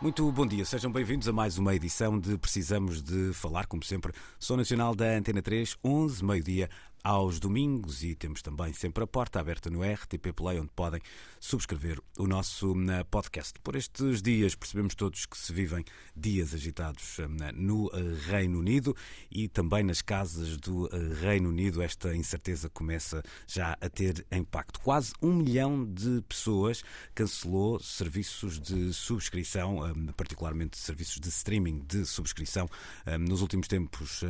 Muito bom dia, sejam bem-vindos a mais uma edição de Precisamos de Falar, como sempre, sou nacional da Antena 3, 11, meio-dia, aos domingos e temos também sempre a porta aberta no RTP Play, onde podem subscrever o nosso podcast. Por estes dias percebemos todos que se vivem dias agitados no eh, Reino Unido e também nas casas do eh, Reino Unido esta incerteza começa já a ter impacto. Quase um milhão de pessoas cancelou serviços de subscrição, particularmente serviços de streaming de subscrição, nos últimos tempos,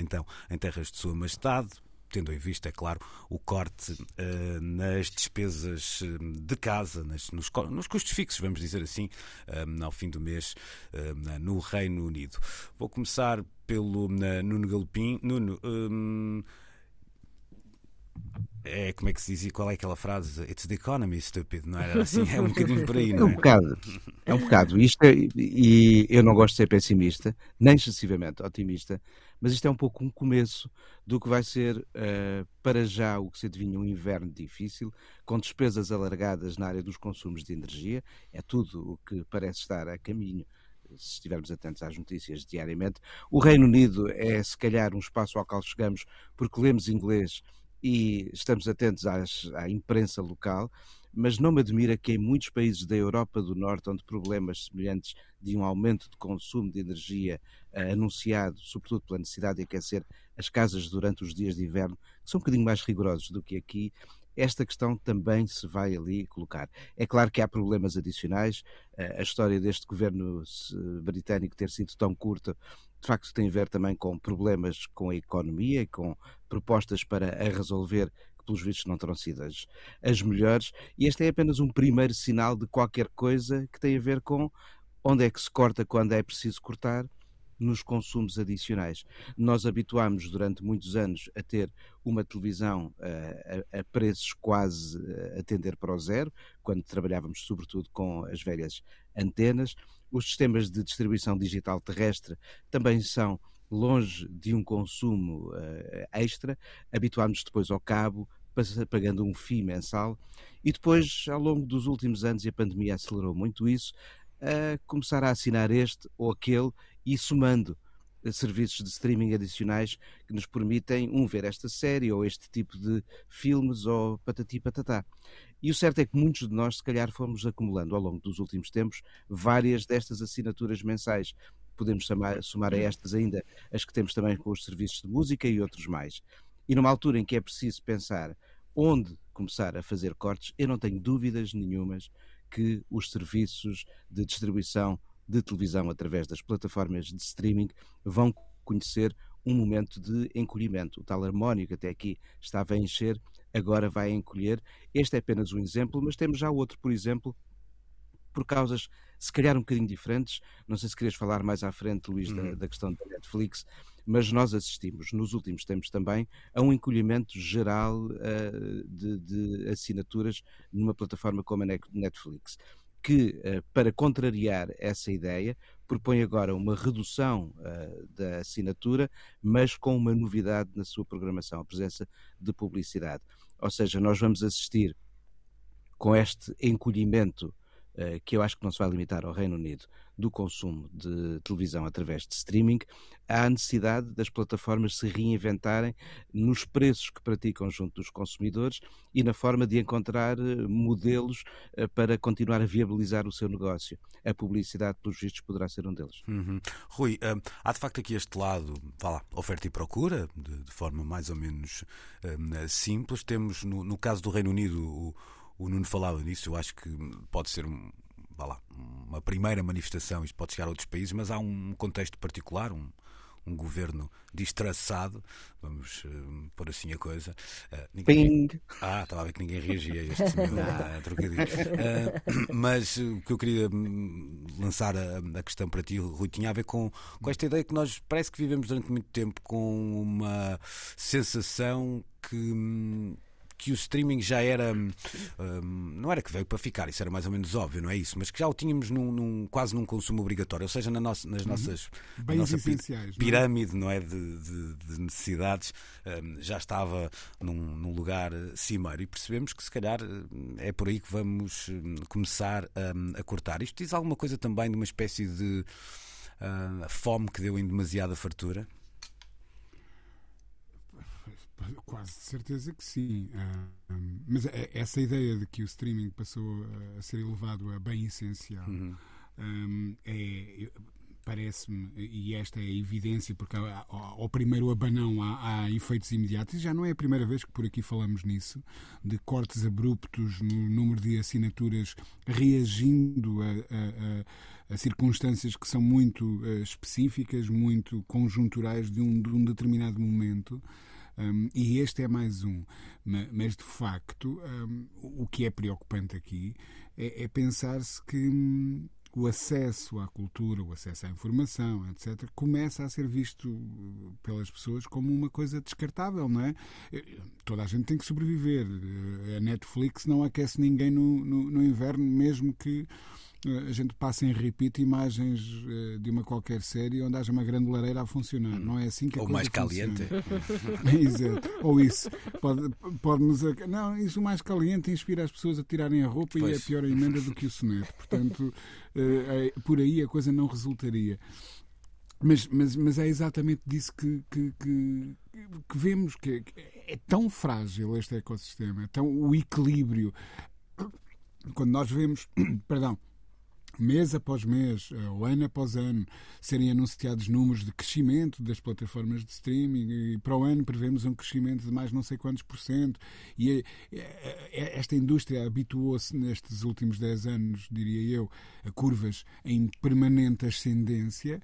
então, em terras de Sua Majestade tendo em vista, é claro, o corte uh, nas despesas eh, de casa, nas, nos, nos, custos fixos, vamos dizer assim, uh, ao fim do mês uh, no Reino Unido. Vou começar pelo Nuno Galopim. Nuno. Um, é como é que se dizia? Qual é aquela frase? It's the economy, stupid, não era assim? É um bocadinho por aí, não é? É um bocado, é um bocado. Isto é, e eu não gosto de ser pessimista, nem excessivamente otimista, mas isto é um pouco um começo do que vai ser, uh, para já, o que se adivinha um inverno difícil, com despesas alargadas na área dos consumos de energia. É tudo o que parece estar a caminho se estivermos atentos às notícias diariamente. O Reino Unido é, se calhar, um espaço ao qual chegamos porque lemos inglês e estamos atentos às, à imprensa local, mas não me admira que em muitos países da Europa do Norte, onde problemas semelhantes de um aumento de consumo de energia uh, anunciado, sobretudo pela necessidade de aquecer as casas durante os dias de inverno, que são um bocadinho mais rigorosos do que aqui, esta questão também se vai ali colocar. É claro que há problemas adicionais. Uh, a história deste governo britânico ter sido tão curta de facto tem a ver também com problemas com a economia e com propostas para a resolver pelos vistos não terão sido as, as melhores, e este é apenas um primeiro sinal de qualquer coisa que tem a ver com onde é que se corta quando é preciso cortar nos consumos adicionais. Nós habituámos durante muitos anos a ter uma televisão uh, a, a, preços quase uh, a tender para o zero, quando trabalhávamos sobretudo com as velhas antenas. Os sistemas de distribuição digital terrestre também são longe de um consumo uh, extra. Habituámos depois ao cabo, pagando um FII mensal, e depois, ao longo dos últimos anos, e a pandemia acelerou muito isso, a começar a assinar este ou aquele e somando eh, serviços de streaming adicionais que nos permitem, um, ver esta série ou este tipo de filmes ou patati patatá. E o certo é que muitos de nós, se calhar, fomos acumulando ao longo dos últimos tempos várias destas assinaturas mensais. Podemos somar, somar a estas ainda as que temos também com os serviços de música e outros mais. E numa altura em que é preciso pensar onde começar a fazer cortes, eu não tenho dúvidas nenhumas que os serviços de distribuição de televisão através das plataformas de streaming vão conhecer um momento de encolhimento. O tal harmónico até aqui estava a encher agora vai encolher. Este é apenas um exemplo, mas temos já outro, por exemplo, por causas se calhar um bocadinho diferentes. Não sei se querias falar mais à frente, Luís, uhum. da, da, questão da Netflix, mas nós assistimos nos últimos tempos também a um encolhimento geral uh, de, de, assinaturas numa plataforma como a Netflix. Que, uh, para contrariar essa ideia, propõe agora uma redução uh, da assinatura, mas com uma novidade na sua programação, a presença de publicidade. Ou seja, nós vamos assistir com este encolhimento que eu acho que não se vai limitar ao Reino Unido, do consumo de televisão através de streaming, há a necessidade das plataformas se reinventarem nos preços que praticam junto dos consumidores e na forma de encontrar eh, modelos eh, para continuar a viabilizar o seu negócio. A publicidade, pelos vistos, poderá ser um deles. Uhum. Rui, há de facto aqui este lado, vá lá, oferta e procura, de, de forma mais ou menos simples. Temos, no, no, caso do Reino Unido, o, o Nuno falava nisso, eu acho que pode ser um, vá lá, uma primeira manifestação, isto pode chegar a outros países, mas há um contexto particular, um, um governo distraçado, vamos uh, pôr assim a coisa. Uh, ninguém... Ah, estava a ver que ninguém reagia a este meu uh, trocadilho. Uh, mas o que eu queria hum, lançar a, a, questão para ti, Rui, tinha a ver com, com esta ideia que nós parece que vivemos durante muito tempo com uma sensação que hum, que o streaming já era. Um, não era que veio para ficar, isso era mais ou menos óbvio, não é isso? Mas que já o tínhamos num, num quase num consumo obrigatório, ou seja, na nossa, nas uhum. nossas. Bens nossa essenciais. Pirâmide, não é? De, de, de necessidades, um, já estava num, num, lugar cimeiro e percebemos que se calhar é por aí que vamos hum, começar a, a cortar. Isto diz alguma coisa também de uma espécie de. Uh, fome que deu em demasiada fartura? Quase de certeza que sim. Uh, mas é, essa ideia de que o streaming passou a ser elevado a bem essencial uhum. um, é, parece-me, e esta é a evidência, porque ao primeiro abanão há, há, efeitos imediatos, e já não é a primeira vez que por aqui falamos nisso, de cortes abruptos no número de assinaturas reagindo a, a, a circunstâncias que são muito específicas, muito conjunturais de um, de um determinado momento. Um, e este é mais um. Mas, de facto, um, o que é preocupante aqui é, é pensar-se que hum, o acesso à cultura, o acesso à informação, etc., começa a ser visto uh, pelas pessoas como uma coisa descartável, não é? Toda a gente tem que sobreviver. A Netflix não aquece ninguém no, no, no inverno, mesmo que a gente passa em repeat imagens eh, de uma qualquer série onde haja uma grande lareira a funcionar. Não é assim que a Ou mais caliente. Exato. Ou isso. Pode, pode nos. Não, isso mais caliente inspira as pessoas a tirarem a roupa pois. e é pior a emenda do que o soneto. Portanto, eh, é, por aí a coisa não resultaria. Mas, mas, mas é exatamente disso que, que, que, que vemos que é tão frágil este ecossistema, é tão o equilíbrio. Quando nós vemos, perdão, mês após mês, eh, ou ano após ano, serem anunciados números de crescimento das plataformas de streaming e para o ano prevemos um crescimento de mais não sei quantos por cento e eh, eh, esta indústria habituou-se nestes últimos 10 anos, diria eu, a curvas em permanente ascendência,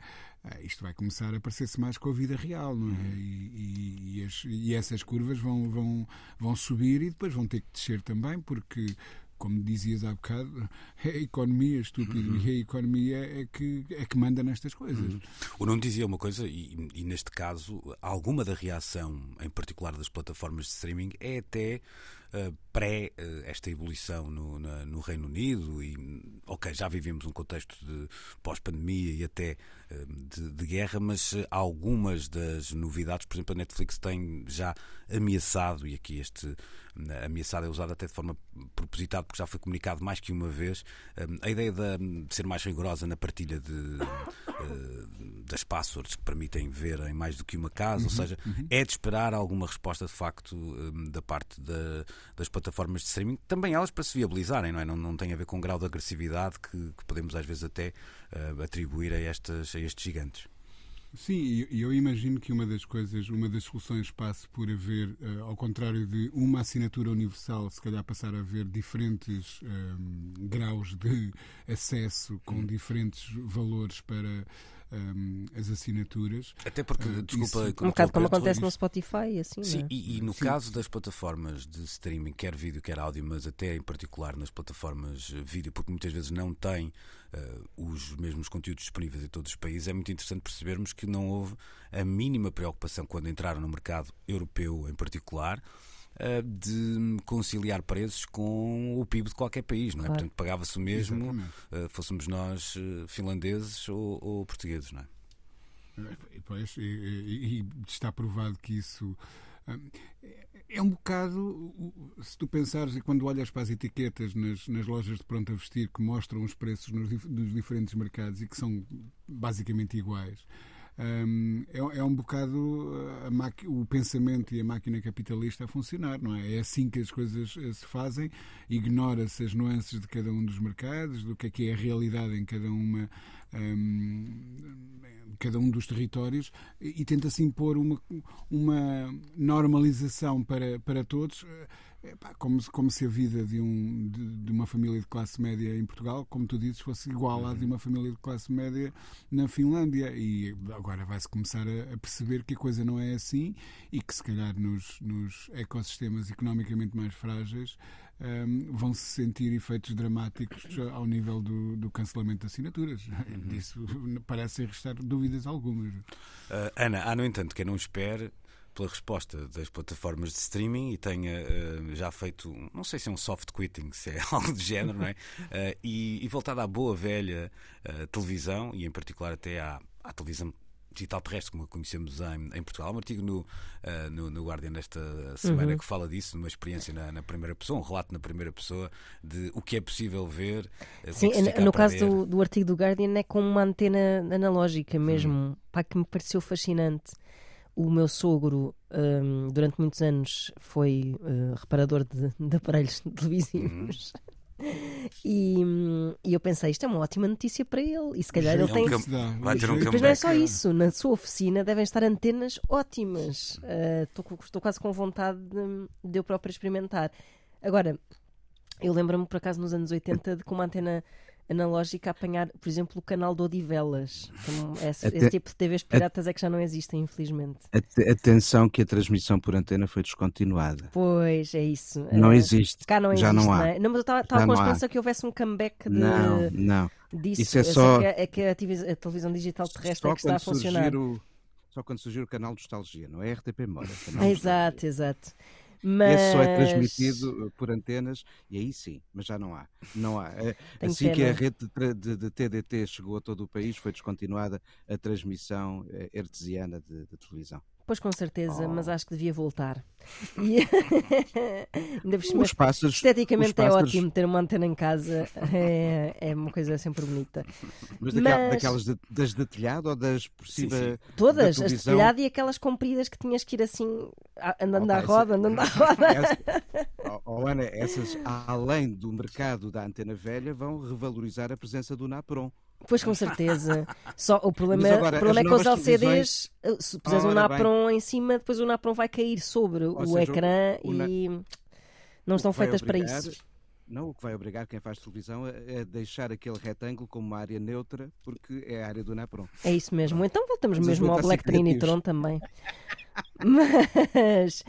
isto vai começar a parecer-se mais com a vida real, não é? Uhum. E, e, as, e, essas curvas vão, vão, vão subir e depois vão ter que descer também, porque como dizias há bocado, é a economia, estúpido, uhum. e a economia é que, é que manda nestas coisas. Uhum. O Nuno dizia uma coisa, e, e, neste caso, alguma da reação, em particular das plataformas de streaming, é até uh, pré uh, esta ebulição no, na, no, Reino Unido e ok, já vivemos um contexto de pós-pandemia e até uh, de, de, guerra, mas algumas das novidades, por exemplo, a Netflix tem já ameaçado, e aqui este ameaçado é usado até de forma propositada, porque já foi comunicado mais que uma vez, a ideia de, de ser mais rigorosa na partilha de, das passwords que permitem ver em mais do que uma casa, uhum, ou seja, uhum. é de esperar alguma resposta de facto da parte da, das plataformas de streaming, também elas para se viabilizarem, não é? Não, não tem a ver com o grau de agressividade que, que podemos às vezes até uh, atribuir a, estas, a estes gigantes. Sim, e eu imagino que uma das coisas, uma das soluções passe por haver, uh, ao contrário de uma assinatura universal, se calhar passar a haver diferentes um, ehm, graus de acesso com hum. diferentes valores para um, as assinaturas. Até porque, uh, desculpa, isso... um bocado como acontece no Spotify, assim. Sim, é? e, e, no Sim. caso das plataformas de streaming, quer vídeo, quer áudio, mas até em particular nas plataformas vídeo, porque muitas vezes não têm uh, os mesmos conteúdos disponíveis em todos os países, é muito interessante percebermos que não houve a mínima preocupação quando entraram no mercado europeu em particular eh, de conciliar preços com o PIB de qualquer país, não é? Claro. Portanto, pagava-se o mesmo, uh, fôssemos nós uh, finlandeses ou, ou, portugueses, não é? Pois, e, e, e está provado que isso é um bocado, se tu pensares e quando olhas para as etiquetas nas, nas lojas de pronto a vestir que mostram os preços nos, dos diferentes mercados e que são basicamente iguais, um, é, é, um bocado o pensamento e a máquina capitalista a funcionar, não é? É assim que as coisas eh, se fazem, ignora-se as nuances de cada um dos mercados, do que é que é a realidade em cada uma. Um, cada um dos territórios e tenta-se impor uma, uma normalização para, para todos é, pá, como, como se a vida de, um, de, de, uma família de classe média em Portugal, como tu dizes, fosse igual à de uma família de classe média na Finlândia. E agora vai-se começar a, a, perceber que a coisa não é assim e que, se calhar, nos, nos ecossistemas economicamente mais frágeis um, vão se sentir efeitos dramáticos ao nível do, do cancelamento de assinaturas. Uhum. Disso parece restar dúvidas algumas. Uh, Ana, há, no entanto, quem não espere pela resposta das plataformas de streaming e tenha uh, já feito, não sei se é um soft quitting, se é algo do género, não é? Uh, e, e, voltado à boa velha uh, televisão e, em particular, até à, à televisão digital terrestre, como a conhecemos em, em Portugal. Há um artigo no, uh, no, no, Guardian desta semana uhum. que fala disso, numa experiência na, na, primeira pessoa, um relato na primeira pessoa de o que é possível ver. Sim, é no caso do, do, artigo do Guardian é com uma antena analógica mesmo, uhum. pá, que me pareceu fascinante. O meu sogro, um, durante muitos anos, foi uh, reparador de, de, aparelhos televisivos. Uhum. E, e, eu pensei, isto é uma ótima notícia para ele. E se calhar ele tem. Um vai ter um Mas não é só isso. Na sua oficina devem estar antenas ótimas. Estou uh, quase com vontade de, de eu próprio experimentar. Agora, eu lembro-me por acaso nos anos 80 de com uma antena analógica a apanhar, por exemplo, o canal de Odivelas. Esse, Aten esse tipo de TVs piratas é que já não existem, infelizmente. Atenção que a transmissão por antena foi descontinuada. Pois, é isso. Não uh, existe. Cá não já existe, não há. Não, é? não mas eu estava com a esperança que houvesse um comeback de, não, não. disso. Isso é só... É que a, a, televisão digital terrestre é que está a funcionar. O... Só quando surgiu o canal de Nostalgia, não é RTP Memória. exato, exato. Mas... Esse só é transmitido uh, por antenas e aí sim, mas já não há. Não há. É, assim pena. que a rede de, de, TDT chegou a todo o país, foi descontinuada a transmissão eh, hertziana de, de televisão. Pois com certeza, oh. mas acho que devia voltar. E... os pássaros, esteticamente os é pássaros... é ótimo ter uma antena em casa, é, é uma coisa sempre bonita. Mas, mas... daquelas de, das de telhado ou das por cima? Sim, sim. Todas, as de telhado e aquelas compridas que tinhas que ir assim, andando oh, à roda, andando à roda. Essa... oh, Ana, essas, além do mercado da antena velha, vão revalorizar a presença do Napron. Pois com certeza. Só, o problema, agora, o problema é que os LCDs, eh, se puseres um Napron bem. em cima, depois o Napron vai cair sobre Ou o seja, ecrã o, o e não estão feitas obrigar, para isso. Não, o que vai obrigar quem faz televisão é deixar aquele retângulo como uma área neutra, porque é a área do Napron. É isso mesmo. Então voltamos mesmo ao Black Trinitron também. Mas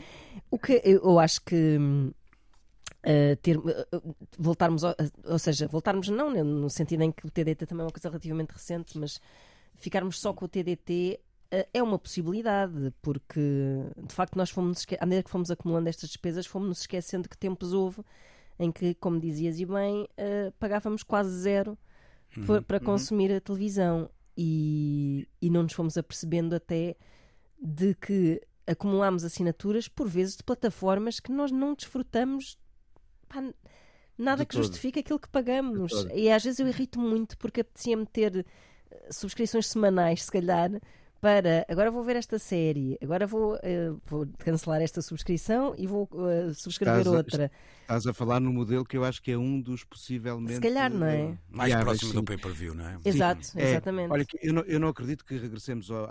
o que eu acho que hum, Uh, ter, uh, voltarmos, ao, ou seja, voltarmos não, né, no sentido em que o TDT também é uma coisa relativamente recente, mas ficarmos só com o TDT uh, é uma possibilidade, porque de facto nós fomos, à medida que fomos acumulando estas despesas, fomos-nos esquecendo que tempos houve em que, como dizias e bem, pagávamos quase zero uhum, para uhum. consumir a televisão e, e não nos fomos apercebendo até de que acumulámos assinaturas, por vezes, de plataformas que nós não desfrutamos pá, nada de que todo. justifique aquilo que pagamos. E às vezes eu irrito muito porque apetecia-me ter eh, subscrições semanais, se calhar, para agora vou ver esta série, agora vou, uh, vou cancelar esta subscrição e vou uh, subscrever estás outra. A, estás a falar no modelo que eu acho que é um dos possivelmente. Se calhar, não é? Mais próximo sim. do pay-per-view, não é? Exato, sim, é, exatamente. Olha, eu não, eu não acredito que regressemos ao,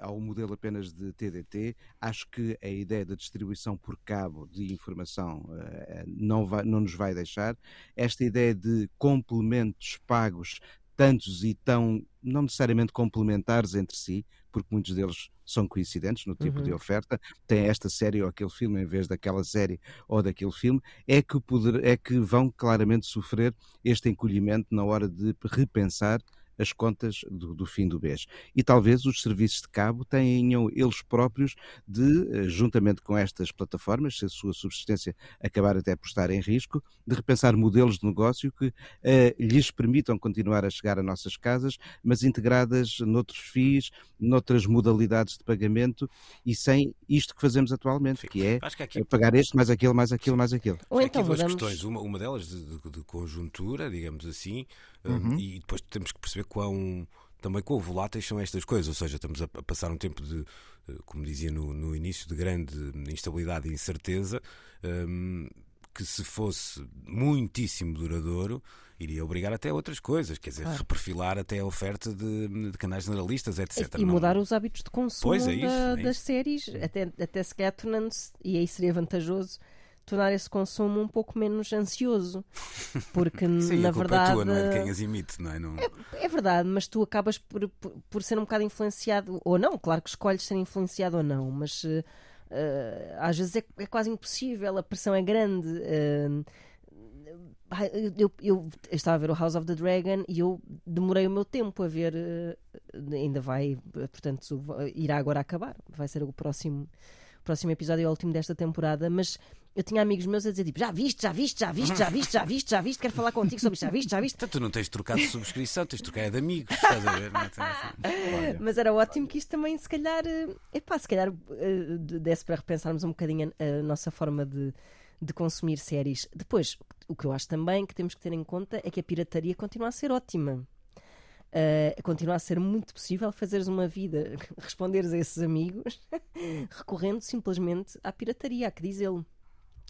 ao, modelo apenas de TDT. Acho que a ideia da distribuição por cabo de informação uh, não, vai, não nos vai deixar. Esta ideia de complementos pagos tantos e tão não necessariamente complementares entre si, porque muitos deles são coincidentes no tipo uhum. de oferta, tem esta série ou aquele filme em vez daquela série ou daquele filme, é que, poder, é que vão claramente sofrer este encolhimento na hora de repensar as contas do, do, fim do mês. E talvez os serviços de cabo tenham eles próprios de, eh, juntamente com estas plataformas, se a sua subsistência acabar até por estar em risco, de repensar modelos de negócio que eh, lhes permitam continuar a chegar a nossas casas, mas integradas noutros FIIs, noutras modalidades de pagamento e sem isto que fazemos atualmente, Sim. que é que aqui... pagar este, mais aquele, mais aquilo, mais aquilo. Ou então, aqui duas questões. Uma, uma delas de, de, de conjuntura, digamos assim, Uhum. e depois temos que perceber quão também quão voláteis são estas coisas, ou seja, estamos a, passar um tempo de, eh, como dizia no, no início, de grande instabilidade e incerteza, um, que se fosse muitíssimo duradouro, iria obrigar até a outras coisas, quer dizer, reperfilar até a oferta de, de canais generalistas, etc. E mudar os hábitos de consumo é isso, da, é das séries, até, até se calhar tornando-se, e aí seria vantajoso, tornar esse consumo um pouco menos ansioso. Porque, Sim, na a culpa verdade. é tua, não é de quem as emite, não é? Não... É verdade, mas tu acabas por, por, por ser um bocado influenciado, ou não, claro que escolhes ser influenciado ou não, mas uh, às vezes é, é, quase impossível, a pressão é grande. Uh, eu, eu, eu, estava a ver o House of the Dragon e eu demorei o meu tempo a ver. Uh, ainda vai, portanto, irá agora acabar. Vai ser o próximo, próximo episódio, é o último desta temporada. Mas eu tinha amigos meus a dizer tipo, já viste, já viste, já viste, já viste, já viste, já viste, quero falar contigo sobre isto, já viste, já viste. Então tu não tens trocado de subscrição, tens trocado de amigos, estás a ver? Não? Mas era ótimo que isto também, se calhar, epá, se calhar desse para repensarmos um bocadinho a, a nossa forma de, de consumir séries. Depois, o que eu acho também que temos que ter em conta é que a pirataria continua a ser ótima. Uh, continua a ser muito possível fazeres uma vida, responderes a esses amigos, recorrendo simplesmente à pirataria, há que dizê-lo.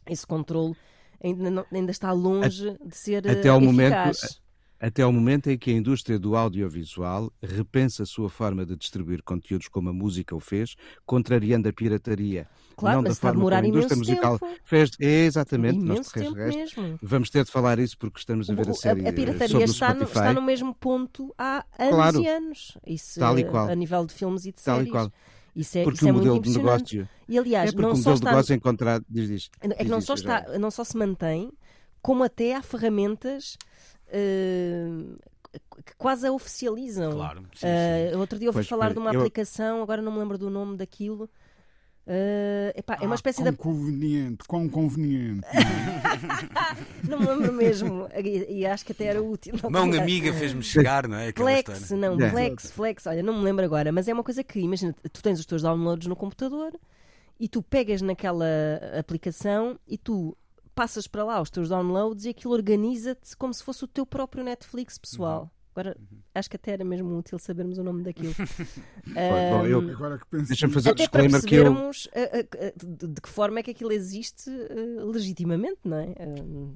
Esse controle ainda, não, ainda está longe a, de ser até ao eficaz. momento até ao momento em que a indústria do audiovisual repensa a sua forma de distribuir conteúdos como a música o fez, contrariando a pirataria. Claro, não da forma como a indústria musical tempo. fez. É, exatamente. Nós, tempo resto, mesmo. Vamos ter de falar isso porque estamos a ver a série a, a pirataria sobre está no, está no mesmo ponto há anos Claro. e anos. Isso, Tal e qual. A nível de filmes e de Tal e séries. qual. Isso é, Porque isso é o muito modelo de impressionante. negócio. E aliás, é porque não o só modelo de está negócio encontrado. Diz, diz. É que Diz não só, já. está, não só se mantém, como até há ferramentas eh, que quase a oficializam. Claro, sim, Eh, sim. outro dia ouvi Pois, falar pois, de uma eu- aplicação, agora não me lembro do nome daquilo. Eh, epá, é uma Ah, espécie quão de. conveniente, quão conveniente. Não me lembro mesmo. E, e acho que até era útil. na Mão amiga fez-me chegar, não é? Aquela Flex, história. não, É. Flex, Flex, olha, não me lembro agora, mas é uma coisa que, imagina, tu tens os teus downloads no computador e tu pegas naquela aplicação e tu passas para lá os teus downloads e aquilo organiza-te como se fosse o teu próprio Netflix pessoal. Agora, acho que até era mesmo útil sabermos o nome daquilo. Bom, eu- Agora que penso Deixa-me fazer o Até disclaimer que eu. percebermos uh, uh, uh, de, que forma é que aquilo existe uh, legitimamente, não é?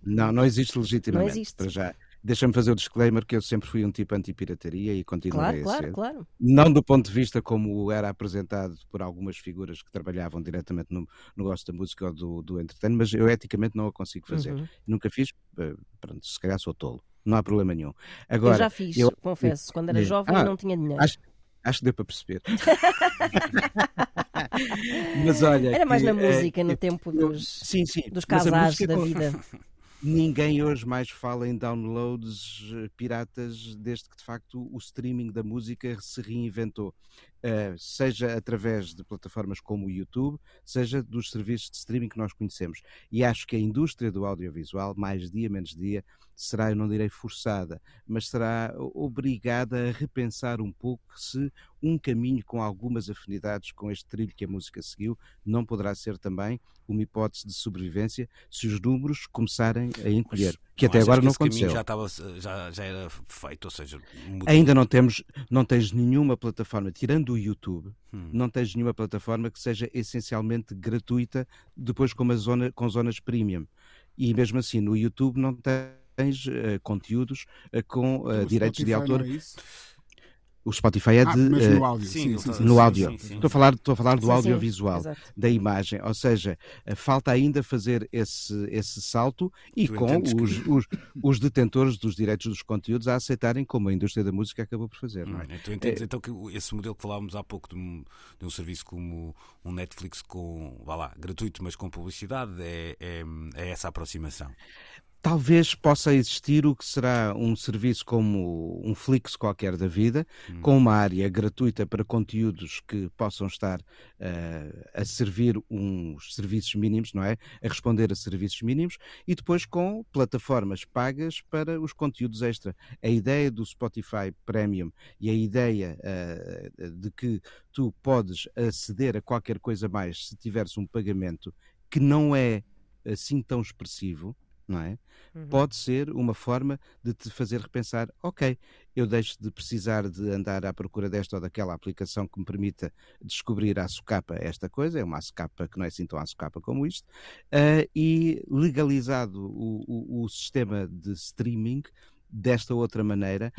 Não, não existe legitimamente. Não existe. Para já. Deixa-me fazer o disclaimer que eu sempre fui um tipo anti-pirataria e continuarei claro, a ser. claro, claro. Não do ponto de vista como era apresentado por algumas figuras que trabalhavam diretamente no negócio da música ou do, do entretenimento, mas eu eticamente não o consigo fazer. Uhum. Nunca fiz, eh, pronto, se calhar sou tolo. Não há problema nenhum. Agora, eu já fiz, eu- confesso, quando era É. jovem Ah, não tinha dinheiro. acho, acho que deu para perceber. mas olha. Era mais que, na eh, música, no eu- tempo eu- dos, sim, sim. dos casais da com- vida. Ninguém hoje mais fala em downloads eh, piratas desde que de facto o streaming da música se reinventou. Eh, seja através de plataformas como o YouTube, seja dos serviços de streaming que nós conhecemos. E acho que a indústria do audiovisual, mais dia menos dia, será, eu não direi forçada, mas será obrigada a repensar um pouco se um caminho com algumas afinidades com este trilho que a música seguiu não poderá ser também uma hipótese de sobrevivência se os números começarem a encolher, que Não até agora que não aconteceu. Já, estava, já, já era feito, ou seja, mudou. Ainda não temos, não tens nenhuma plataforma, tirando o YouTube, Hum. não tens nenhuma plataforma que seja essencialmente gratuita, depois com, uma zona, com zonas premium. E mesmo assim, no YouTube não tens eh, conteúdos eh, com O direitos de autor. é isso? O Spotify é Ah, de. mas eh, no áudio. sim, no áudio. Estou a falar, estou a falar do audiovisual, da imagem. Ou seja, eh, falta ainda fazer esse, esse salto e Tu com entendes que- os, os, os detentores dos direitos dos conteúdos a aceitarem como a indústria da música acabou por fazer. Não é? Hum, Tu entendes então que esse modelo que falávamos há pouco de um, de um serviço como um Netflix com, vá lá, gratuito, mas com publicidade, é, é, é essa aproximação. Talvez possa existir o que será um serviço como um Flix qualquer da vida, com uma área gratuita para conteúdos que possam estar eh, a servir uns serviços mínimos, não é? A responder a serviços mínimos, e depois com plataformas pagas para os conteúdos extra. A ideia do Spotify Premium e a ideia eh, de que tu podes aceder a qualquer coisa mais se tiveres um pagamento que não é assim tão expressivo, não é? Pode ser uma forma de te fazer repensar, ok, eu deixo de precisar de andar à procura desta ou daquela aplicação que me permita descobrir à socapa esta coisa, é uma socapa que não é assim tão à socapa como isto, ah, e legalizado o, o- o sistema de streaming desta outra maneira,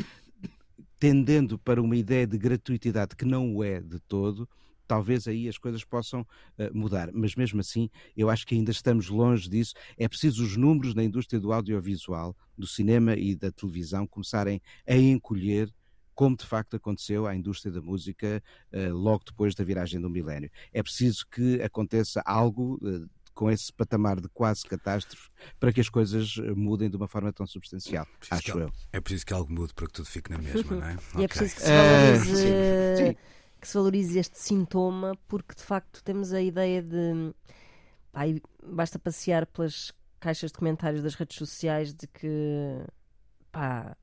tendendo para uma ideia de gratuitidade que não o é de todo, talvez aí as coisas possam uh, mudar. Mas mesmo assim, eu acho que ainda estamos longe disso. É preciso os números na indústria do audiovisual, do cinema e da televisão começarem a encolher como de facto aconteceu à indústria da música uh, logo depois da viragem do milénio. É preciso que aconteça algo uh, com esse patamar de quase catástrofe para que as coisas mudem de uma forma tão substancial, é acho eu. É preciso que algo mude para que tudo fique na mesma, não é? E okay. é preciso que se valorize, uh, sim, sim. Que se valorize este sintoma, porque de facto temos a ideia de. Ai, basta passear pelas caixas de comentários das redes sociais de que pá,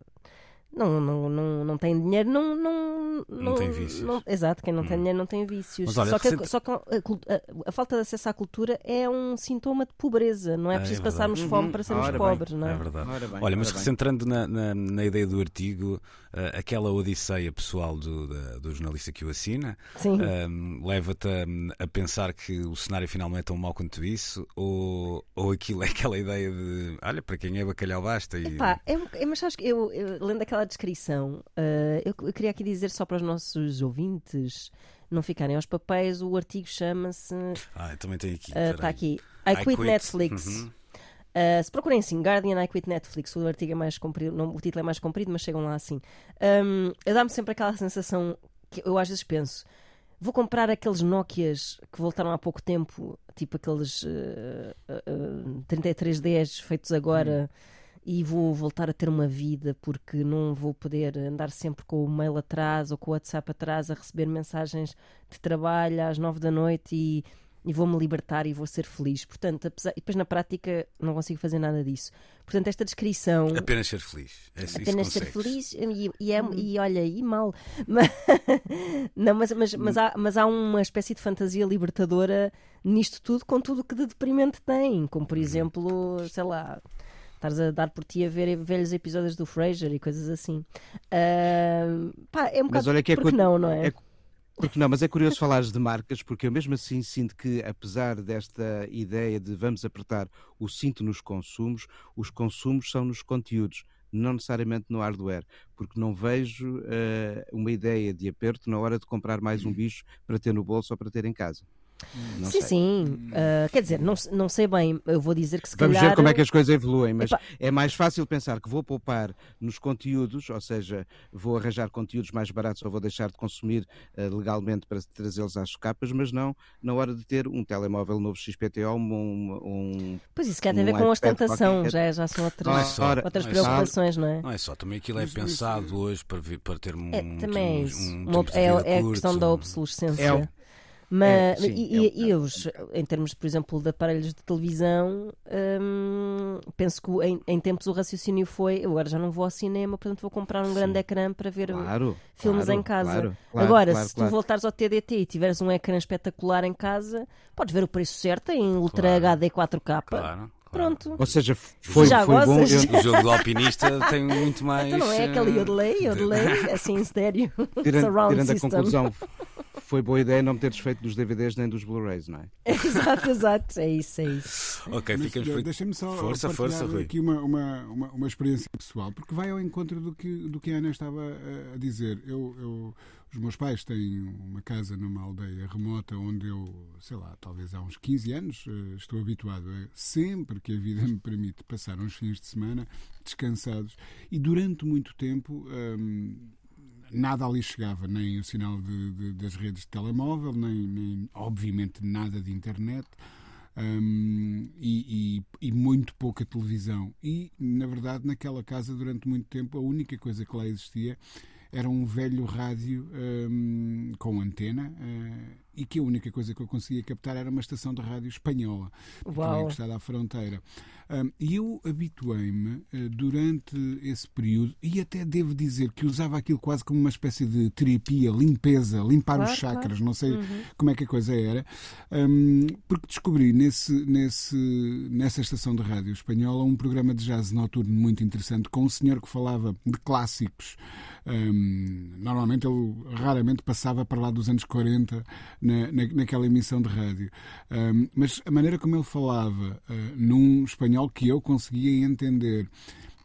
não, não, não, não tem dinheiro, não. Não, não, não tem vícios. Não, exato, quem não hum. tem dinheiro não tem vícios. Olha, só que, recente... só que a, a, a, falta de acesso à cultura é um sintoma de pobreza, não é, é preciso é passarmos uhum. fome para sermos ora pobres, bem, não é? É verdade. Bem, Olha, mas recentrando na, na, na, ideia do artigo, uh, aquela odisseia pessoal do, da, do jornalista que o assina uh, leva-te a, a, pensar que o cenário final não é tão mau quanto isso, ou, ou aquilo é aquela ideia de olha, para quem é bacalhau basta. E... Epá, é, é, mas sabes que eu, eu lendo aquela descrição, uh, eu, eu, queria aqui dizer só para os nossos ouvintes não ficarem aos papéis, o artigo chama-se. Ah, também tem aqui. Está uh, aqui. I, I quit, quit, Netflix. Uhum. Uh, se procurem assim, Guardian, I Quit Netflix, o artigo é mais comprido, não, o título é mais comprido, mas chegam lá assim. Um, eu dá-me sempre aquela sensação que eu às vezes penso: vou comprar aqueles Nokias que voltaram há pouco tempo, tipo aqueles uh, uh, 3310 feitos agora. Hum e vou voltar a ter uma vida porque não vou poder andar sempre com o mail atrás ou com o WhatsApp atrás a receber mensagens de trabalho às nove da noite e, e vou-me libertar e vou ser feliz. Portanto, apesar, e depois na prática não consigo fazer nada disso. Portanto, esta descrição. Apenas ser feliz. É apenas ser feliz e, e, é, e olha, e mal. Mas, não, mas, mas, mas, há, mas há uma espécie de fantasia libertadora nisto tudo, com tudo que de deprimente tem. Como por uhum. exemplo, sei lá estares a dar por ti a ver velhos episódios do Frasier e coisas assim. Uh, pá, é um bocado. Mas olha que é porque não, não é? é... Porque não, mas é curioso falares de marcas, porque eu mesmo assim sinto que, apesar desta ideia de vamos apertar o cinto nos consumos, os consumos são nos conteúdos, não necessariamente no hardware, porque não vejo uh, uma ideia de aperto na hora de comprar mais um bicho para ter no bolso ou para ter em casa. Não sim, sei. sim. Uh, quer dizer, não, não sei bem. Eu vou dizer que se Vamos calhar... ver como é que as coisas evoluem, mas Epa... é mais fácil pensar que vou poupar nos conteúdos, ou seja, vou arranjar conteúdos mais baratos ou vou deixar de consumir uh, legalmente para trazê-los às capas, mas não na hora de ter um telemóvel novo XPTO, um. um pois isso quer um ter a ver com ostentação, já, é, já são outras, não é só, outras não é preocupações, só, não é? Não é só, também aquilo é pensado hoje para, para ter um. É, também um, um, um é, é, a questão da obsolescência. É, mas, é, sim, e, é, e, eles, em termos, por exemplo, de aparelhos de televisão, hum, penso que em, em, tempos o raciocínio foi: eu agora já não vou ao cinema, portanto vou comprar um sim. grande ecrã para ver claro, filmes claro, em casa. Claro, agora, se tu voltares ao TDT e tiveres um ecrã espetacular em casa, podes ver o preço certo em Ultra HD 4K. Claro. Pronto. Ou seja, foi, Já foi bom. Eu... O jogo do alpinista tem muito mais. Então não é aquele eh, yodelay, yodelay, assim em estéreo. Tirando, tirando a conclusão, foi boa ideia não me teres feito dos DVDs nem dos Blu-rays, não é? exato, exato, é isso, é isso. Ok, Mas, ficamos Deixa-me só força, força, aqui uma, uma, uma, uma, experiência pessoal, porque vai ao encontro do que, do que a Ana estava a, dizer. Eu, eu, os meus pais têm uma casa numa aldeia remota onde eu, sei lá, talvez há uns 15 anos, eh, estou habituado a, sempre que a vida me permite, passar uns fins de semana descansados e durante muito tempo. Hum, nada ali chegava, nem o sinal de, de, das redes de telemóvel, nem, nem obviamente nada de internet. Um, e, e, e, muito pouca televisão. E, na verdade, naquela casa, durante muito tempo, a única coisa que lá existia era um velho rádio um, com antena. Uh, e que a única coisa que eu conseguia captar era uma estação de rádio espanhola, porque estava encostada à fronteira. E eu habituei-me uh, durante esse período, e até devo dizer que usava aquilo quase como uma espécie de terapia, limpeza, limpar claro, os chakras, claro. não sei uhum. como é que a coisa era, porque descobri nesse, nesse, nessa estação de rádio espanhola um programa de jazz noturno muito interessante com um senhor que falava de clássicos. Um, normalmente ele raramente passava para lá dos anos 40 na, na, naquela emissão de rádio. Um, mas a maneira como ele falava uh, num espanhol que eu conseguia entender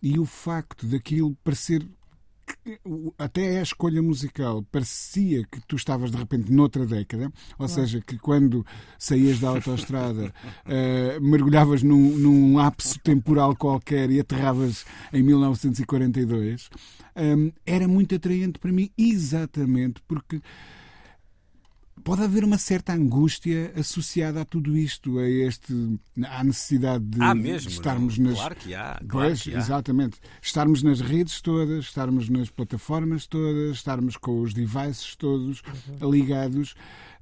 e o facto daquilo parecer até a escolha musical parecia que tu estavas de repente noutra década, ou seja, que quando saías da autoestrada uh, mergulhavas num, num lapso temporal qualquer e aterravas em 1942, um, era muito atraente para mim, exatamente porque pode haver uma certa angústia associada a tudo isto, a este, à necessidade de, há mesmo, de estarmos não? nas. Claro que há. Claro Pois, que há. exatamente. Estarmos nas redes todas, estarmos nas plataformas todas, estarmos com os devices todos Uhum. ligados.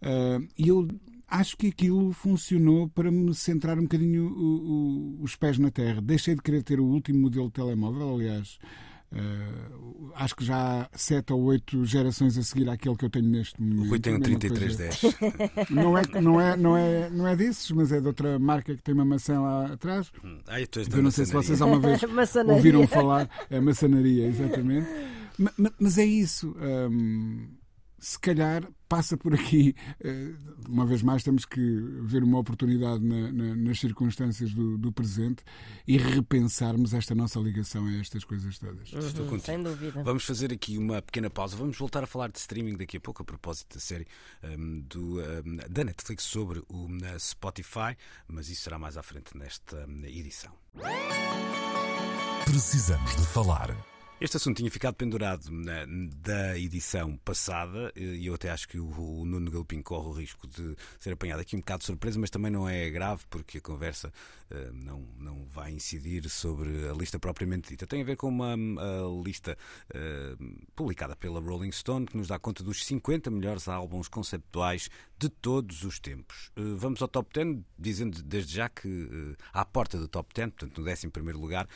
Uh, e eu acho que aquilo funcionou para me centrar um bocadinho o- o- os pés na terra. Deixei de querer ter o último modelo de telemóvel, aliás. Uh, acho que já há sete ou oito gerações a seguir àquele que eu tenho neste momento. O Rui tem um Mesma 3310. coisa. Não é, não, é, não, é, não é desses, mas é de outra marca que tem uma maçã lá atrás. Da eu não sei se vocês alguma vez ouviram falar. É maçanaria, exatamente. Ma- ma- Mas é isso. hum, se calhar passa por aqui. eh, Uma vez mais, temos que ver uma oportunidade na- na- nas circunstâncias do, do presente e repensarmos esta nossa ligação a estas coisas todas. Estou Uhum, contigo. sem dúvida. Vamos fazer aqui uma pequena pausa. Vamos voltar a falar de streaming daqui a pouco, a propósito da série hum, do, hum, da Netflix sobre o Spotify, mas isso será mais à frente nesta edição. Precisamos de falar. Este assunto tinha ficado pendurado na- da edição passada e eu até acho que o, o Nuno Galpim corre o risco de ser apanhado aqui um bocado de surpresa, mas também não é grave porque a conversa eh, não, não vai incidir sobre a lista propriamente dita. Tem a ver com uma lista eh, publicada pela Rolling Stone que nos dá conta dos 50 melhores álbuns conceptuais de todos os tempos. Eh, vamos ao top 10, dizendo desde já que à porta do top 10, portanto no 11 primeiro lugar,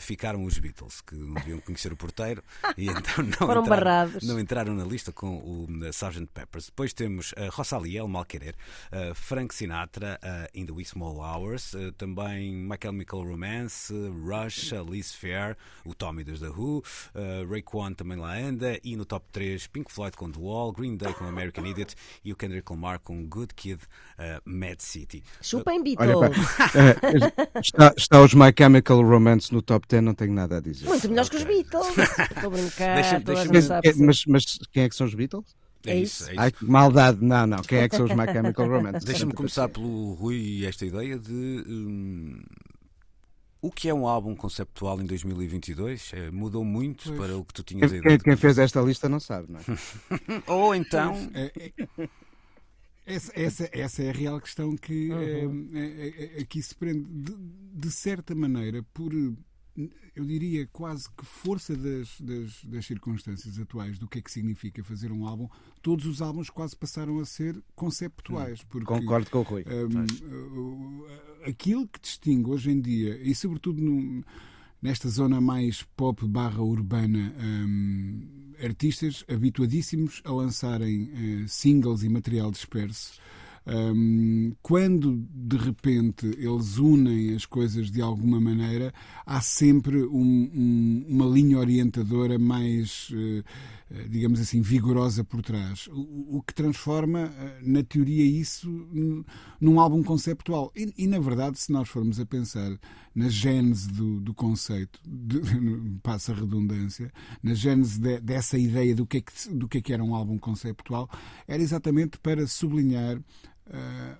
ficaram os Beatles, que não deviam conhecer o porteiro e então não, Foram entraram, barrados. não entraram na lista com o uh, Sgt. Peppers. Depois temos a Rosalia, El Mal Querer, uh, Frank Sinatra, uh, In the Wee Small Hours, uh, também My Chemical Romance, uh, Rush, Alice Fair, o Tommy dos The Who, uh, Ray Kwan também lá anda, e no top 3 Pink Floyd com The Wall, Green Day com American Idiot e o Kendrick Lamar com Good Kid, uh, Mad City. Chupem Olha, Beatles. pá, eh, está, está os My Chemical Romance no top 10, não tenho nada a dizer. Muito melhores que os Ok. Beatles. Estou a brincar. Deixa-me- toda a deixa-me- gente sabe Quem- sim. mas, mas quem é que são os Beatles? É isso. é isso. Ai, que maldade, não, não. Quem é que são os My Chemical Romance? Deixa-me começar pelo Rui e esta ideia de. hum, o que é um álbum conceptual em 2022? É, mudou muito Pois. para o que tu tinhas Quem, quem- quem fez esta lista não sabe, não é? Ou então. É, é- essa, essa, essa é a real questão que eh, aqui se prende. De, de certa maneira, por, eu diria, quase que força das, das, das circunstâncias atuais do que é que significa fazer um álbum, todos os álbuns quase passaram a ser conceptuais. Porque, Concordo com o Rui. Hum, uh, aquilo que distingue hoje em dia, e sobretudo no- nesta zona mais pop barra urbana, hum, artistas habituadíssimos a lançarem eh, singles e material disperso. Hum, quando de repente eles unem as coisas de alguma maneira, há sempre um- um- uma linha orientadora mais, eh, eh, digamos assim, vigorosa por trás. O, o que transforma, eh, na teoria, isso num- álbum conceptual. E, e, na verdade, se nós formos a pensar na gênese do, do conceito, de, passa a redundância, na gênese de- dessa ideia do que, é que, do que é que era um álbum conceptual, era exatamente para sublinhar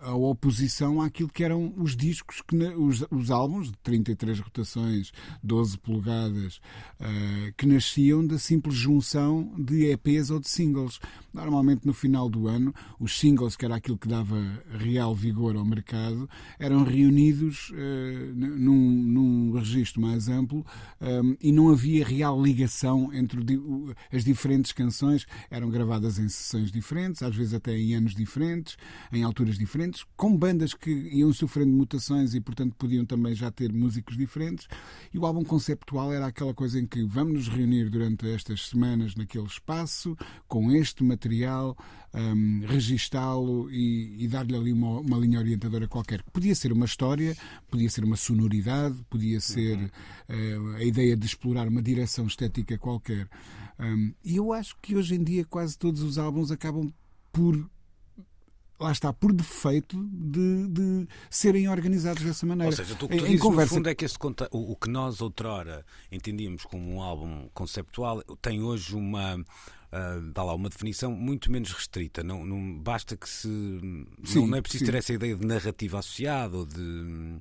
a oposição àquilo que eram os discos, que os, os álbuns de 33 rotações, 12 polegadas, eh, que nasciam da simples junção de EPs ou de singles. Normalmente no final do ano, os singles, que era aquilo que dava real vigor ao mercado, eram reunidos eh, n- num, num registro mais amplo eh, e não havia real ligação entre o- as diferentes canções, eram gravadas em sessões diferentes, às vezes até em anos diferentes, em alturas diferentes, com bandas que iam sofrendo mutações e, portanto, podiam também já ter músicos diferentes. E o álbum conceptual era aquela coisa em que vamos nos reunir durante estas semanas naquele espaço, com este material, hum, registá-lo e, e dar-lhe ali uma, uma linha orientadora qualquer. Podia ser uma história, podia ser uma sonoridade, podia ser eh, a ideia de explorar uma direção estética qualquer. Hum, e eu acho que hoje em dia quase todos os álbuns acabam por lá está, por defeito de, de serem organizados dessa maneira. Ou seja, tu, tu em, dizes, conversa... no fundo, é que esse, o, o que nós outrora entendíamos como um álbum conceptual tem hoje uma. Uh, dá lá uma definição muito menos restrita. Não, não basta que se. Sim, não, não é preciso sim. ter essa ideia de narrativa associada ou de.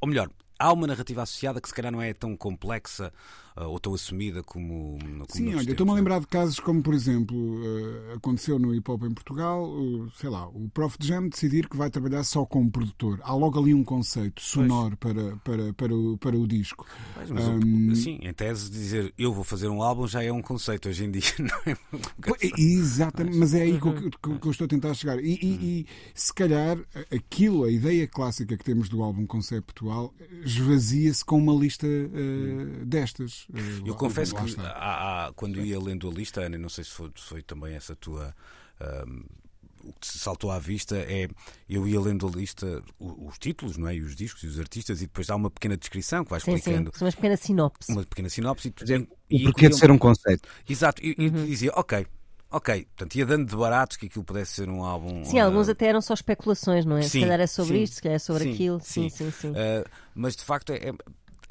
Ou melhor, há uma narrativa associada que se calhar não é tão complexa ou tão assumida como. como Sim, olha, estou-me a é? lembrar de casos como, por exemplo, eh, aconteceu no hip hop em Portugal, o, sei lá, o Prof Jam decidir que vai trabalhar só como produtor. Há logo ali um conceito sonoro para, para, para, o, para o disco. Pois, mas Hum, sim, em tese, dizer eu vou fazer um álbum já é um conceito hoje em dia, não é? Exatamente, mas é aí que, eu- que- eu estou a tentar chegar. E, e- e, se calhar aquilo, a ideia clássica que temos do álbum conceptual, esvazia-se com uma lista eh, destas. Eh, Eu lá- confesso lá que há- há- quando ia lendo a lista, Ana, não sei se foi, foi também essa tua. ahm, o que se saltou à vista é eu ia lendo a lista, os títulos, não é? E os discos e os artistas, e depois há uma pequena descrição que vai Sim, sim. explicando. São umas pequenas sinopse. Uma pequena sinopse e, Quer dizer, e- o e porquê de ser um conceito. Exato, e, e Uhum. dizia, ok, ok, portanto ia dando de barato que aquilo pudesse ser um álbum. Sim, ah, alguns até eram só especulações, não é? Sim, se calhar é sobre sim, isto, se calhar é sobre sim, aquilo. sim. Sim, sim, sim. Uh, mas de facto é,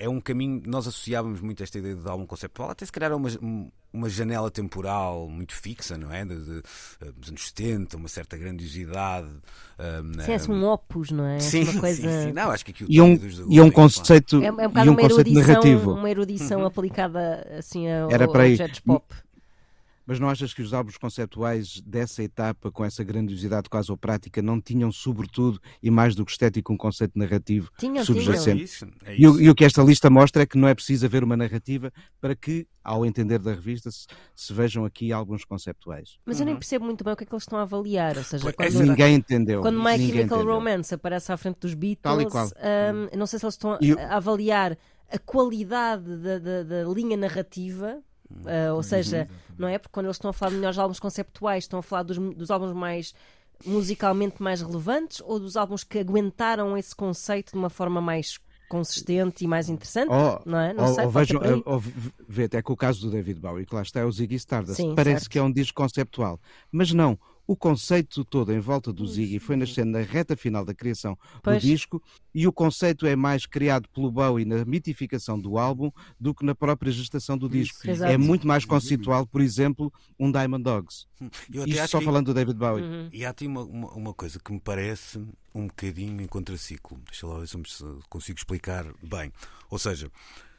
é um caminho. Nós associávamos muito esta ideia de álbum conceptual, até se calhar a uma, uma janela temporal muito fixa, não é? De, de, dos anos 70, uma certa grandiosidade. um, Sim, é um opus, não é? É sim, uma coisa... sim, sim. Não, acho que aqui o E um, dos e um conceito, É, é um e bocado um uma conceito erudição, narrativo. uma erudição Uhum. aplicada assim ao, Era ao para aí. jazz pop. Mas não achas que os álbuns conceptuais dessa etapa, com essa grandiosidade quase ou prática, não tinham, sobretudo, e mais do que estético, um conceito narrativo Tinham, é subjacente? isso, é E o, isso. e o que esta lista mostra é que não é preciso haver uma narrativa para que, ao entender da revista, se, se vejam aqui álbuns conceptuais. Mas eu nem percebo muito bem o que é que eles estão a avaliar. Ou seja, quando, essa- Ninguém entendeu. quando My Chemical entendeu. Romance aparece à frente dos Tal e Beatles, qual. hum, não sei se eles estão a, E a avaliar a qualidade da, da- da linha narrativa. Uh, ou seja, não é? Porque quando eles estão a falar de melhores álbuns conceptuais, estão a falar dos, dos álbuns mais musicalmente mais relevantes ou dos álbuns que aguentaram esse conceito de uma forma mais consistente e mais interessante? Oh, não é? Não ou, sei, ou pode ser vejam, por aí. ou v- vê até com o caso do David Bowie, que lá está é o Ziggy Stardust. Sim, Parece certo. que é um disco conceptual. Mas não. O conceito todo em volta do Ziggy foi nascendo na reta final da criação Pois. do disco e o conceito é mais criado pelo Bowie na mitificação do álbum do que na própria gestação do disco. Exato. É muito mais conceitual, por exemplo, um Diamond Dogs. Até Isto só que- falando do David Bowie. Uhum. E há aqui uma, uma, uma coisa que me parece um bocadinho em contraciclo. Deixa lá ver se consigo explicar bem. Ou seja,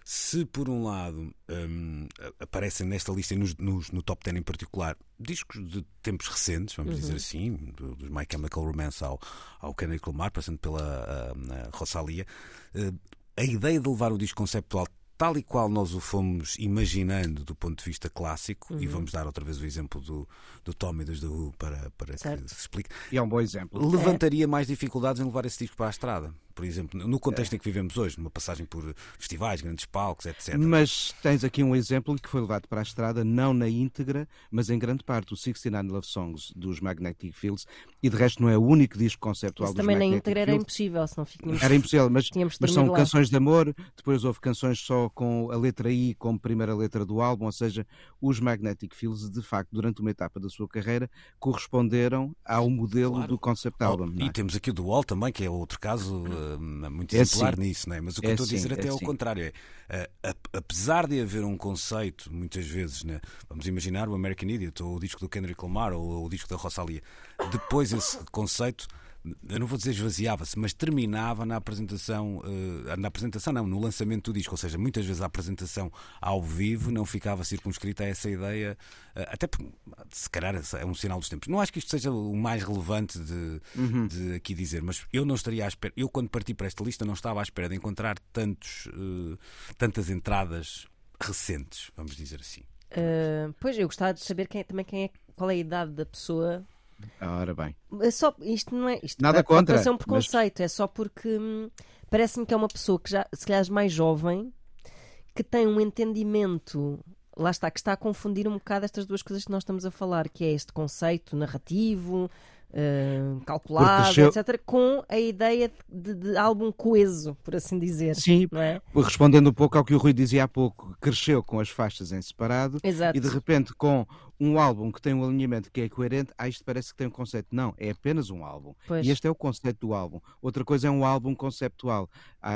se por um lado a- aparecem nesta lista e nos, nos- no top 10 em particular discos de tempos recentes, vamos dizer assim, do- dos My Chemical Romance ao, ao Kendrick Lamar, passando pela a Rosalia, eh, a ideia de levar o disco conceptual tal e qual nós o fomos imaginando do ponto de vista clássico, e vamos dar outra vez o exemplo do, do Tommy dos The Who para, para que se explique, E é um bom exemplo. levantaria mais dificuldades em levar esse disco para a estrada. Por exemplo, no contexto em que vivemos hoje, numa passagem por festivais, grandes palcos, etc. Mas tens aqui um exemplo que foi levado para a estrada, não na íntegra, mas em grande parte, o 69 Love Songs dos Magnetic Fields, e de resto não é o único disco conceptual Isso dos também na Magnetic íntegra era Fields. impossível, senão tínhamos, Era impossível, mas, mas são lá. canções de amor, depois houve canções só com a letra I como primeira letra do álbum, ou seja, os Magnetic Fields, de facto, durante uma etapa da sua carreira, corresponderam ao modelo Claro. do concept Oh, album. não e é? temos aqui o Wall também, que é outro caso eh, muito É exemplar sim. nisso, não é? Mas o que É eu estou a dizer sim, até é é o sim. contrário. É, eh, ap- apesar de haver um conceito, muitas vezes, né? vamos imaginar o American Idiot, ou o disco do Kendrick Lamar, ou o disco da Rosalia, depois esse conceito. Eu não vou dizer esvaziava-se, mas terminava na apresentação, eh, na apresentação não, no lançamento do disco, ou seja, muitas vezes a apresentação ao vivo não ficava circunscrita a essa ideia, eh, até porque se calhar é um sinal dos tempos. Não acho que isto seja o mais relevante de, Uhum. de aqui dizer, mas eu não estaria à espera, eu quando parti para esta lista não estava à espera de encontrar tantos, eh, tantas entradas recentes, vamos dizer assim. Uh, pois, eu gostava de saber quem, é- também quem é, qual é a idade da pessoa. Ora bem. É só, isto não é. Isto Nada pode- contra, Pode ser um mas- preconceito, é só porque hum, parece-me que é uma pessoa que já, se calhar, mais jovem, que tem um entendimento. Lá está, que está a confundir um bocado estas duas coisas que nós estamos a falar, que é este conceito narrativo, uh, calculado, cresceu... etc., com a ideia de, de, álbum coeso, por assim dizer. Sim, é? respondendo um pouco ao que o Rui dizia há pouco, cresceu com as faixas em separado Exato. e de repente com um álbum que tem um alinhamento que é coerente, ah, isto parece que tem um conceito. Não, é apenas um álbum. Pois. E este é o conceito do álbum. Outra coisa é um álbum conceptual.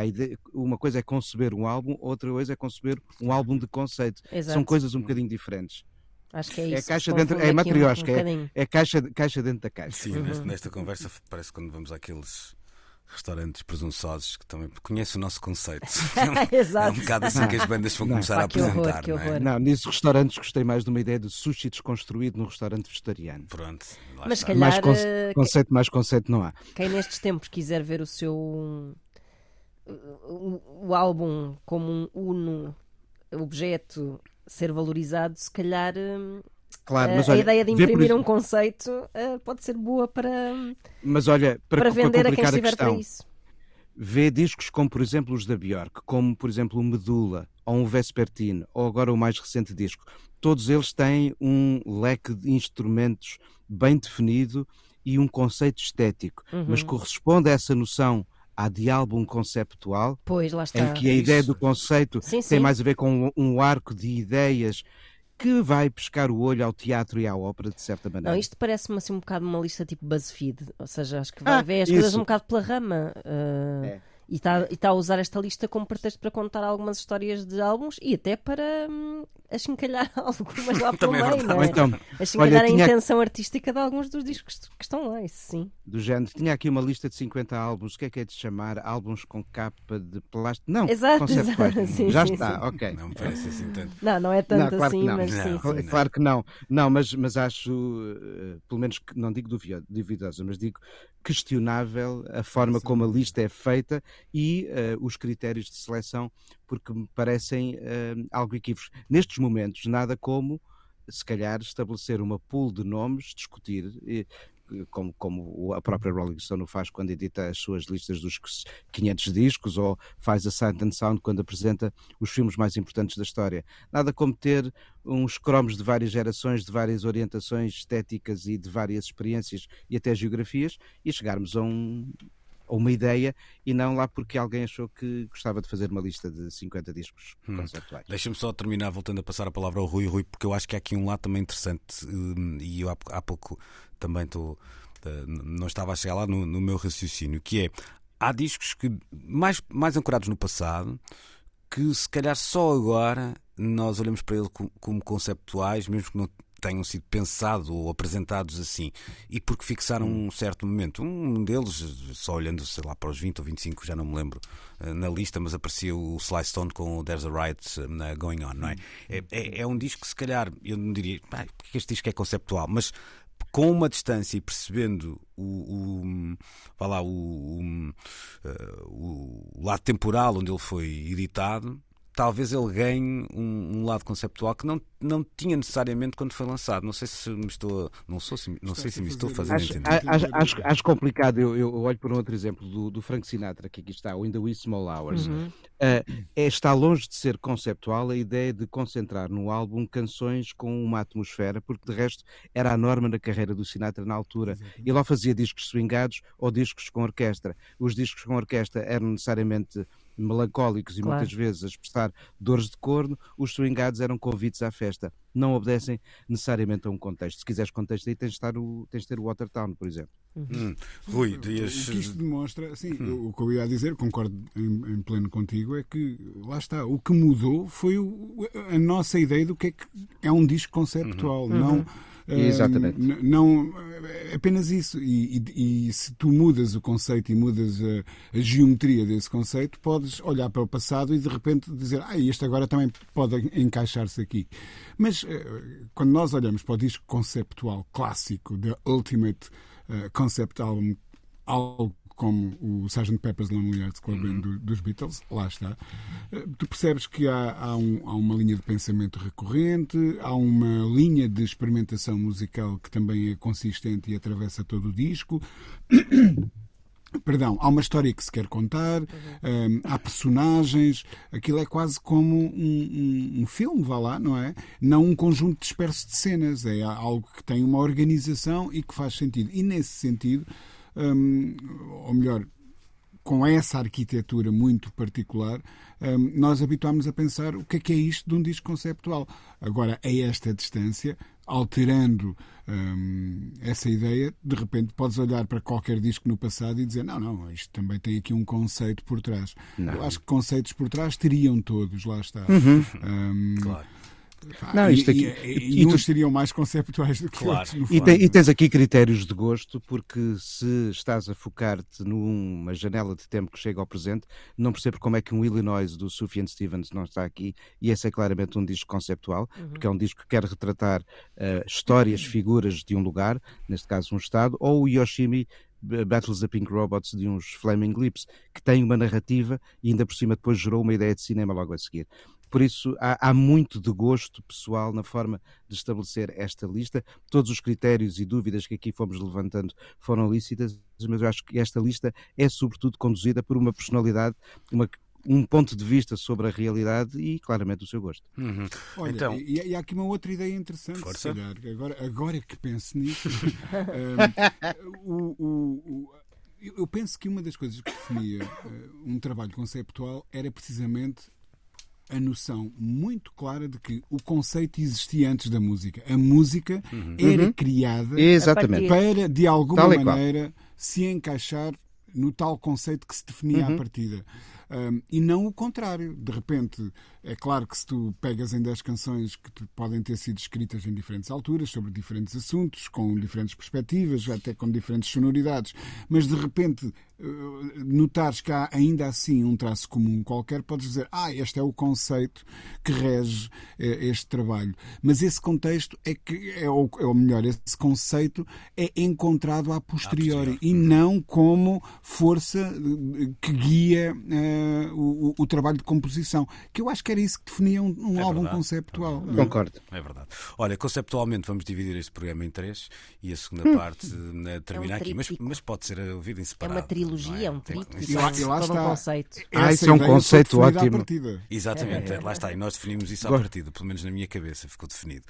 Ideia, uma coisa é conceber um álbum, outra coisa é conceber um álbum de conceito. Exato. São coisas um bocadinho diferentes. Acho que é isso. É caixa dentro, é matriosca, um, um é, é, caixa, caixa dentro da caixa. Sim, uhum. nesta conversa parece quando vamos àqueles restaurantes presunçosos que também conhecem o nosso conceito. Exato. É um bocado assim que as bandas vão começar Pá, a apresentar. Horror, que horror. Não, é? não, nesses restaurantes gostei mais de uma ideia de sushi desconstruído num restaurante vegetariano. Pronto. Mas calhar. Mais conce conceito, mais conceito não há. Quem nestes tempos quiser ver o seu. o, o álbum como um uno objeto ser valorizado, se calhar. Claro, mas, a olha, ideia de imprimir um conceito uh, pode ser boa para, mas olha, para, para vender para a quem estiver a questão, para isso. Vê discos como, por exemplo, os da Björk, como, por exemplo, o Medula, ou um Vespertine, ou agora o mais recente disco. Todos eles têm um leque de instrumentos bem definido e um conceito estético, uhum. mas corresponde a essa noção à de álbum conceptual, pois, lá está. em que a ideia do conceito sim, tem sim. mais a ver com um arco de ideias que vai pescar o olho ao teatro e à ópera, de certa maneira. Não, isto parece-me assim um bocado uma lista tipo BuzzFeed, ou seja, acho que vai ah, ver as isso. coisas um bocado pela rama. Uh, é. E está tá a usar esta lista como pretexto para contar algumas histórias de álbuns e até para hum, achincalhar algumas lá pelo é meio, não é? Então, achincalhar olha, a tinha- intenção artística de alguns dos discos que estão lá, isso sim. do género. Tinha aqui uma lista de 50 álbuns. O que é que é de chamar? Álbuns com capa de plástico? Não, Exato, exato. Sim, Já sim, está, sim. ok. Não me parece assim tanto. Não, não é tanto Não, claro assim, que não. mas Não, sim, claro- sim. É Claro que não, não mas, mas acho, eh, pelo menos, que- não digo duvi- duvidosa, mas digo questionável a forma como a lista é feita e eh, os critérios de seleção, porque me parecem eh, algo equívocos. Nestes momentos, nada como, se calhar, estabelecer uma pool de nomes, discutir. eh, como, como a própria Rolling Stone faz quando edita as suas listas dos 500 discos, ou faz a Sight and Sound quando apresenta os filmes mais importantes da história. Nada como ter uns cromos de várias gerações, de várias orientações estéticas e de várias experiências e até geografias e chegarmos a, um, a uma ideia e não lá porque alguém achou que gostava de fazer uma lista de 50 discos Hum. conceptuais. Deixa-me só terminar voltando a passar a palavra ao Rui, Rui, porque eu acho que há aqui um lado também interessante hum, e eu há, há pouco também estou. eh, não estava a chegar lá no, no meu raciocínio, que é há discos que mais, mais ancorados no passado que se calhar só agora nós olhamos para ele como, como conceptuais, mesmo que não tenham sido pensados ou apresentados assim, e porque fixaram um certo momento. Um deles, só olhando, sei lá, para os 20 ou 25, já não me lembro eh, na lista, mas aparecia o Sly Stone com o There's a Riot eh, Going On, não é? É, é- é um disco que se calhar, eu não diria, "Pá, porque este disco é conceptual, mas com uma distância e percebendo o, o, vá lá, o, o, eh, o lado temporal onde ele foi editado, talvez ele ganhe um, um lado conceptual que não, não tinha necessariamente quando foi lançado. Não sei se me estou, não, sou, se- não sei se me estou a fazer Acho, entender. acho, acho, acho complicado. Eu, eu olho para um outro exemplo do, do Frank Sinatra, que aqui está, o In the Wee Small Hours. Uhum. Uh, é, está longe de ser conceptual a ideia de concentrar no álbum canções com uma atmosfera, porque de resto era a norma na carreira do Sinatra na altura. Ele ou fazia discos swingados ou discos com orquestra. Os discos com orquestra eram necessariamente melancólicos e Claro. muitas vezes a expressar dores de corno, os swingados eram convites à festa. Não obedecem necessariamente a um contexto. Se quiseres contexto aí tens de, estar o, tens de ter o Watertown, por exemplo. Hum. Rui, O dias. que isto demonstra, sim, o que eu ia dizer, concordo em, em pleno contigo, é que lá está, o que mudou foi o- a nossa ideia do que é que é um disco conceptual, não. Exatamente. n- não apenas isso. E, e- e se tu mudas o conceito e mudas a, a geometria desse conceito, podes olhar para o passado e de repente dizer, ah, este agora também pode encaixar-se aqui. Mas eh, quando nós olhamos para o disco conceptual clássico, The Ultimate eh, Concept Album, algo como o Sgt. Pepper's Lonely Hearts Club Band do- dos Beatles, lá está. Eh, Tu percebes que há, há um- há uma linha de pensamento recorrente, há uma linha de experimentação musical que também é consistente e atravessa todo o disco. Perdão, há uma história que se quer contar, um, há personagens, aquilo é quase como um, um, um, filme, vá lá, não é? Não um conjunto disperso de cenas, é algo que tem uma organização e que faz sentido. E nesse sentido, hum, ou melhor, com essa arquitetura muito particular, hum, nós habituámos a pensar o que é que é isto de um disco conceptual. Agora, a esta distância, alterando hum, essa ideia, de repente podes olhar para qualquer disco no passado e dizer: não, não, isto também tem aqui um conceito por trás. Não. Eu acho que conceitos por trás teriam todos, lá está. Uhum. Um, claro. Não, isto aqui, e, e, e uns tu... seriam mais conceptuais do que claro. outros. E, tem, e, tens aqui critérios de gosto, porque se estás a focar-te numa janela de tempo que chega ao presente, não percebo como é que um Illinois do Sufjan Stevens não está aqui, e esse é claramente um disco conceptual, uhum. porque é um disco que quer retratar uh, histórias, figuras de um lugar, neste caso um Estado, ou o Yoshimi Battles the Pink Robots de uns Flaming Lips, que tem uma narrativa e ainda por cima depois gerou uma ideia de cinema logo a seguir. Por isso, há, há, muito de gosto pessoal na forma de estabelecer esta lista. Todos os critérios e dúvidas que aqui fomos levantando foram lícitas, mas eu acho que esta lista é, sobretudo, conduzida por uma personalidade, uma, um ponto de vista sobre a realidade e, claramente, o seu gosto. Uhum. Olha, então... e, e, há aqui uma outra ideia interessante, Força. Calhar, agora, agora que penso nisso. um, o, o, o eu penso que uma das coisas que definia uh, um trabalho conceptual era precisamente a noção muito clara de que o conceito existia antes da música. A música uhum. era uhum. criada Exatamente. para, de alguma maneira, se encaixar no tal conceito que se definia uhum. à partida. Um, e não o contrário. De repente, é claro que se tu pegas em 10 canções que podem ter sido escritas em diferentes alturas, sobre diferentes assuntos, com diferentes perspectivas, até com diferentes sonoridades, mas de repente eh, notares que há ainda assim um traço comum qualquer, podes dizer, ah, este é o conceito que rege eh, este trabalho. Mas esse contexto é que, é o, é o melhor, esse conceito é encontrado a posteriori e não como força eh, que guia uh, o, o, trabalho de composição, que eu acho que era isso que definia um, um é álbum verdade, conceptual. É Concordo. É verdade. Olha, conceptualmente vamos dividir este programa em três e a segunda hum. parte uh, termina é um aqui, mas, mas, pode ser ouvido em separado. É uma trilogia, é? um tríptico. Lá está. Um conceito. Ah, isso é um conceito ótimo. Exatamente, é. lá está. E nós definimos isso à partida, pelo menos na minha cabeça ficou definido.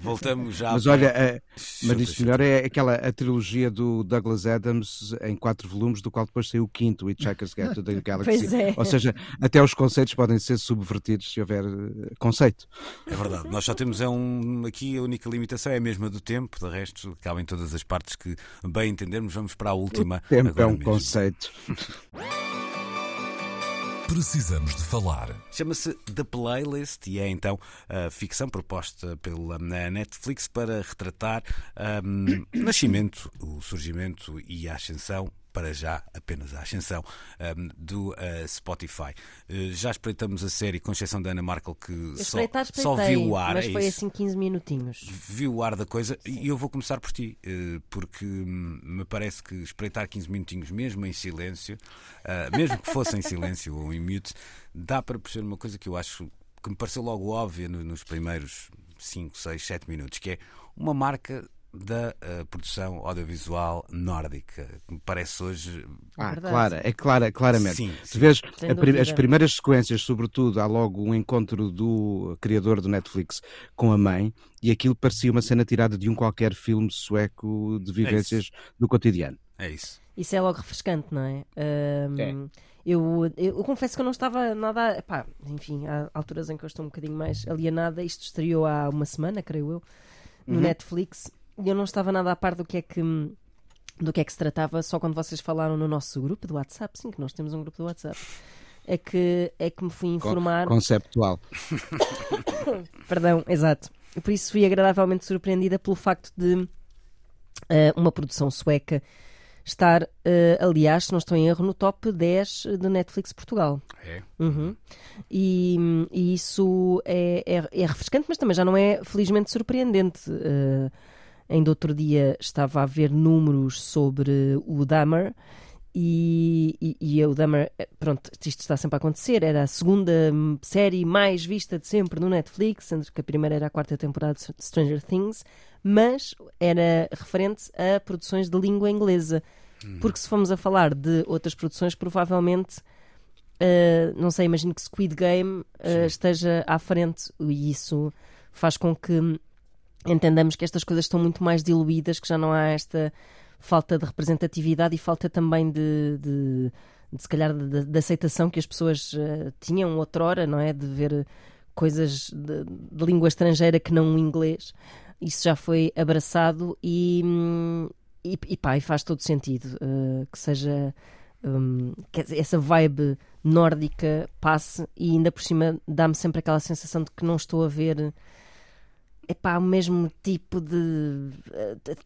Voltamos já. Mas olha, a, mas isto melhor é aquela a trilogia do Douglas Adams em quatro volumes, do qual depois saiu o quinto, Hitchhiker's Guide to the Galaxy. É. Ou seja, até os conceitos podem ser subvertidos se houver uh, conceito. É verdade. Nós só temos é um, aqui a única limitação é a mesma do tempo, de resto, cabem todas as partes que bem entendermos. Vamos para a última. O tempo é um mesmo. conceito. Precisamos de falar. Chama-se The Playlist e é então a ficção proposta pela Netflix para retratar um, o nascimento, o surgimento e a ascensão para já apenas a ascensão um, do uh, Spotify. Uh, já espreitamos a série com exceção da Ana Markel que só, só viu o ar. Mas é foi isso. assim 15 minutinhos. Viu o ar da coisa Sim. e eu vou começar por ti, uh, porque hum, me parece que espreitar 15 minutinhos mesmo em silêncio, mesmo que fosse em silêncio ou em mute, dá para perceber uma coisa que eu acho que me pareceu logo óbvia nos primeiros 5, 6, 7 minutos, que é uma marca da uh, produção audiovisual nórdica, que me parece hoje. Ah, clara, é clara, claramente. Sim, sim. Se vês as primeiras sequências, sobretudo, há logo um encontro do criador do Netflix com a mãe, e aquilo parecia uma cena tirada de um qualquer filme sueco de é vivências é do cotidiano. É isso. Isso é logo refrescante, não é? Um, é. Eu, eu, eu, confesso que eu não estava nada. Pá, enfim, há alturas em que eu estou um bocadinho mais alienada. Isto estreou há uma semana, creio eu, no uhum. Netflix eu não estava nada a par do que é que do que é que se tratava só quando vocês falaram no nosso grupo do WhatsApp, sim, que nós temos um grupo do WhatsApp. É que, é que me fui informar. Conceptual. Perdão, exato. Por isso fui agradavelmente surpreendida pelo facto de uh, uma produção sueca estar, uh, aliás, se não estou em erro, no top 10 de Netflix Portugal. É. Uhum. E, e, isso é, é, é, refrescante, mas também já não é felizmente surpreendente. Uh, Ainda outro dia estava a ver números sobre o Dahmer e, e, e o Dahmer, eh, pronto, isto está sempre a acontecer, era a segunda série mais vista de sempre no Netflix, sendo que a primeira era a quarta temporada de Stranger Things, mas era referente a produções de língua inglesa. Uhum. Porque se formos a falar de outras produções, provavelmente, uh, não sei, imagino que Squid Game uh, esteja à frente e isso faz com que entendamos que estas coisas estão muito mais diluídas, que já não há esta falta de representatividade e falta também de, de, de se calhar, de, de, aceitação que as pessoas uh, tinham outrora, não é? De ver coisas de, de língua estrangeira que não o inglês. Isso já foi abraçado e, hum, e, e pá, e faz todo sentido uh, que seja um, que essa vibe nórdica passe e ainda por cima dá-me sempre aquela sensação de que não estou a ver é pá, o mesmo tipo de.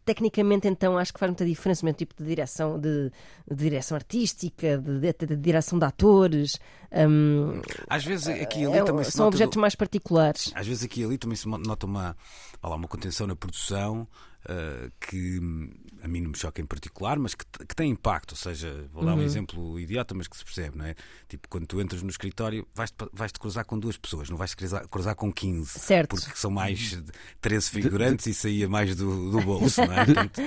Tecnicamente, então, acho que faz muita diferença, o mesmo tipo de direção, de, de direção artística, de, de, de, direção de atores. Um, às vezes aqui e ali é, também se São objetos do... mais particulares. Às vezes aqui e ali também se nota uma, lá, uma contenção na produção uh, que a mim não me choca em particular, mas que, que tem impacto. Ou seja, vou dar uhum. um exemplo idiota, mas que se percebe, não é? Tipo, quando tu entras no escritório, vais-te vais -te cruzar com duas pessoas, não vais-te cruzar, cruzar com 15. Certo. Porque são mais 13 figurantes e saía mais do, do bolso, não é? Portanto,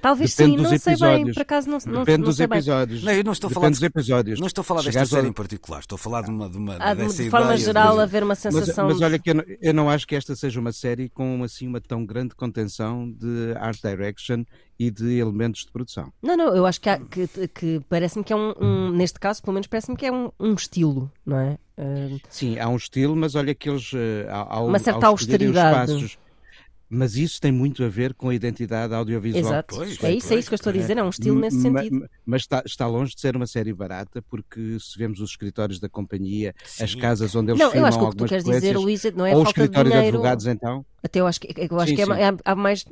Talvez sim, não sei bem, por acaso não, não, Depende não dos episódios. Não, eu não estou a falar dos episódios. Não estou a falar desta série em particular, estou a falar de uma. De, uma, ah, de forma geral, de... haver uma sensação. Mas, mas olha, que eu não, eu não acho que esta seja uma série com assim uma tão grande contenção de art direction e de elementos de produção. Não, não, eu acho que, que, que parece-me que é um, um, neste caso, pelo menos parece-me que é um, um estilo, não é? Uh... Sim, há um estilo, mas olha que eles, uh, ao, uma certa ao austeridade. Espaços, mas isso tem muito a ver com a identidade audiovisual. Exato, pois, é isso, é isso que eu estou a dizer, é um estilo nesse sentido. Mas está, está, longe de ser uma série barata, porque se vemos os escritórios da companhia, Sim. as casas onde eles não, filmam eu acho que o que tu queres dizer, Luísa, não é ou falta os escritórios de, dinheiro. de advogados, então. Até eu acho que, eu acho sim, que é, há mais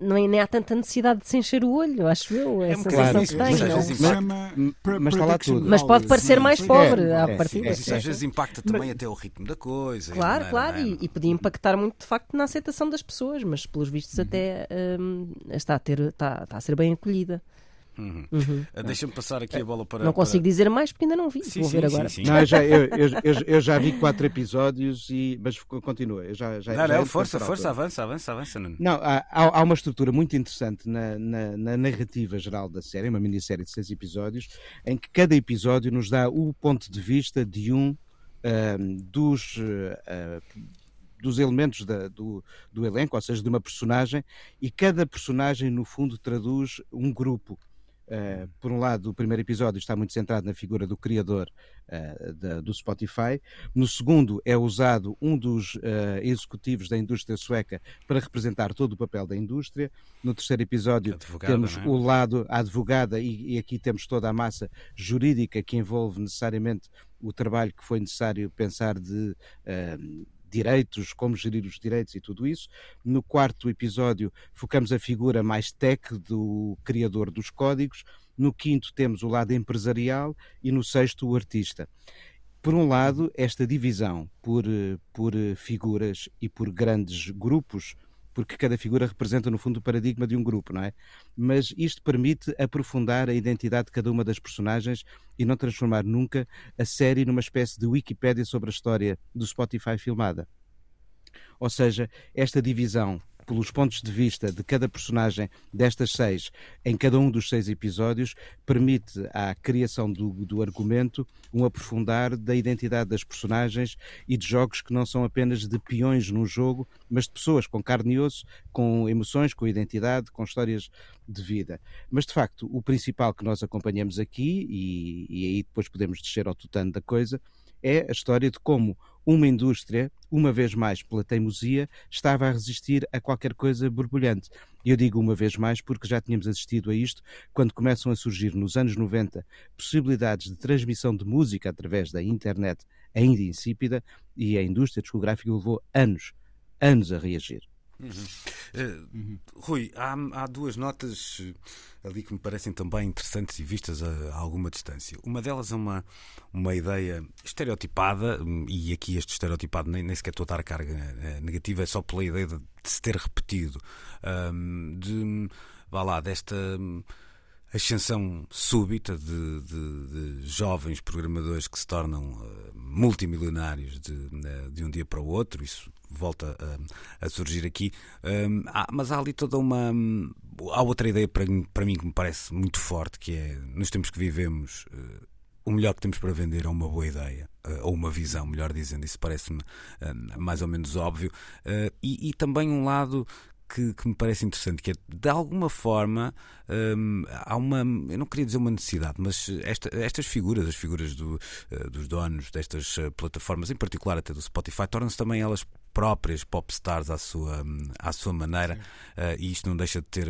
não é, nem há tanta necessidade de se encher o olho, acho eu. É a sensação que tem. Mas, mas, está lá tudo. Mas pode parecer mais pobre é, à partida. Mas isso às vezes impacta também até o ritmo da coisa. Claro, é, claro, e, e, podia impactar muito de facto na aceitação das pessoas, mas pelos vistos até hum, está, a ter, está, está a ser bem acolhida. Uhum. Uhum. Uh, Deixa-me passar aqui a bola para. Não consigo para... dizer mais porque ainda não vi. Sim, Vou sim, ver agora. Sim, não, eu, já, eu, eu, eu, já vi quatro episódios, e, mas continua. Eu já, já, não, já não, força, força, avança, avança, avança. Não, não há, há uma estrutura muito interessante na, na, na, narrativa geral da série, uma minissérie de seis episódios, em que cada episódio nos dá o ponto de vista de um, um dos. Uh, dos elementos da, do, do elenco, ou seja, de uma personagem, e cada personagem, no fundo, traduz um grupo. Uh, por um lado, o primeiro episódio está muito centrado na figura do criador uh, da, do Spotify. No segundo, é usado um dos uh, executivos da indústria sueca para representar todo o papel da indústria. No terceiro episódio, temos é? o lado a advogada, e, e, aqui temos toda a massa jurídica que envolve necessariamente o trabalho que foi necessário pensar de direitos, como gerir os direitos e tudo isso. No quarto episódio, focamos a figura mais tech do criador dos códigos. No quinto, temos o lado empresarial e no sexto, o artista. Por um lado, esta divisão por, por figuras e por grandes grupos porque cada figura representa, no fundo, o paradigma de um grupo, não é? Mas isto permite aprofundar a identidade de cada uma das personagens e não transformar nunca a série numa espécie de Wikipédia sobre a história do Spotify filmada. Ou seja, esta divisão pelos pontos de vista de cada personagem destas seis, em cada um dos seis episódios, permite à criação do, do argumento um aprofundar da identidade das personagens e de jogos que não são apenas de peões num jogo, mas de pessoas com carne e osso, com emoções, com identidade, com histórias de vida. Mas de facto, o principal que nós acompanhamos aqui, e, e aí depois podemos descer ao tutano da coisa, é a história de como uma indústria, uma vez mais pela teimosia, estava a resistir a qualquer coisa borbulhante. Eu digo uma vez mais porque já tínhamos assistido a isto quando começam a surgir nos anos 90 possibilidades de transmissão de música através da internet ainda insípida e a indústria discográfica levou anos, anos a reagir. Uhum. Uh, uhum. Rui, há, há, duas notas eh, ali que me parecem também interessantes e vistas a, a, alguma distância. Uma delas é uma, uma ideia estereotipada, hum, e aqui este estereotipado nem, nem sequer estou a dar carga eh, negativa, é só pela ideia de, de se ter repetido, um, de, vá lá, desta hum, ascensão súbita de, de, de, jovens programadores que se tornam uh, multimilionários de, de, um dia para o outro, isso volta a, a surgir aqui. Um, há, mas há ali toda uma, há outra ideia para, para mim que me parece muito forte, que é nos tempos que vivemos, uh, o melhor que temos para vender é uma boa ideia, uh, ou uma visão, melhor dizendo, isso parece-me uh, mais ou menos óbvio. E, e, também um lado que, que, me parece interessante, que é de alguma forma hum, há uma, eu não queria dizer uma necessidade, mas esta, estas figuras, as figuras do, dos donos destas plataformas, em particular até do Spotify, tornam-se também elas próprias popstars à sua, à sua maneira, uh, e isto não deixa de ter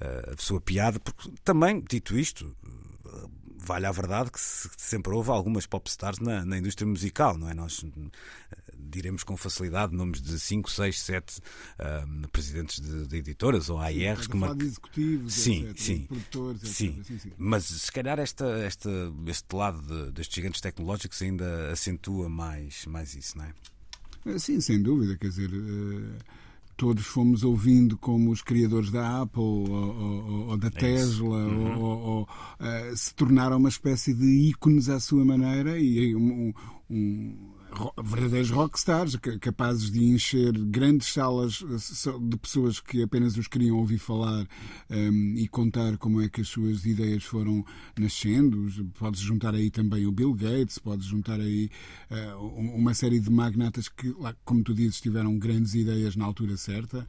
a sua piada, porque também, dito isto, vale a verdade que sempre houve algumas popstars na, na indústria musical, não é? Nós diremos com facilidade nomes de 5, 6, 7 presidentes de, de, editoras ou AIRs. Sim, que mar... executivos, sim, etc, sim, produtores, sim. sim, sim. Mas se calhar esta, esta, este lado de, destes gigantes tecnológicos ainda acentua mais, mais isso, não é? Eh, sim, sem dúvida. Quer dizer, uh, todos fomos ouvindo como os criadores da Apple ou, ou, ou da é Tesla uhum. ou, uh, se tornaram uma espécie de ícones à sua maneira e um, um verdadeiros rockstars, capazes de encher grandes salas eh, de pessoas que apenas os queriam ouvir falar um, ehm, e contar como é que as suas ideias foram nascendo. Podes juntar aí também o Bill Gates, podes juntar aí uh, uma série de magnatas que, como tu dizes, tiveram grandes ideias na altura certa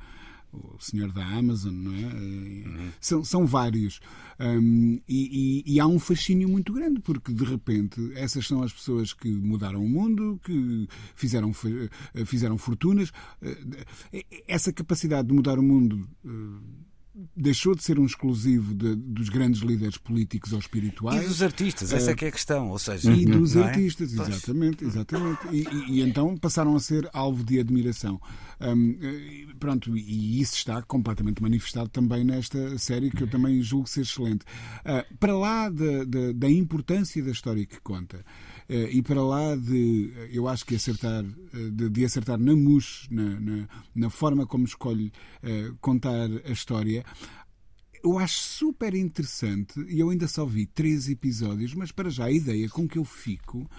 o senhor da Amazon, não é? Uhum. São, são vários. Um, e, e, e, há um fascínio muito grande, porque de repente essas são as pessoas que mudaram o mundo, que fizeram, fizeram fortunas. Eh, essa capacidade de mudar o mundo eh, deixou de ser um exclusivo de, dos grandes líderes políticos ou espirituais. E dos artistas, essa é que é a questão. Ou seja, e dos é? artistas, exatamente. exatamente. E, e, e, então passaram a ser alvo de admiração. Um, pronto, e isso está completamente manifestado também nesta série, que eu também julgo ser excelente. Uh, para lá da, da, da importância da história que conta. Uh, e para lá de, eu acho que acertar, uh, de, de, acertar na mousse, na, na, na forma como escolhe contar a história, eu acho super interessante, e eu ainda só vi três episódios, mas para já a ideia com que eu fico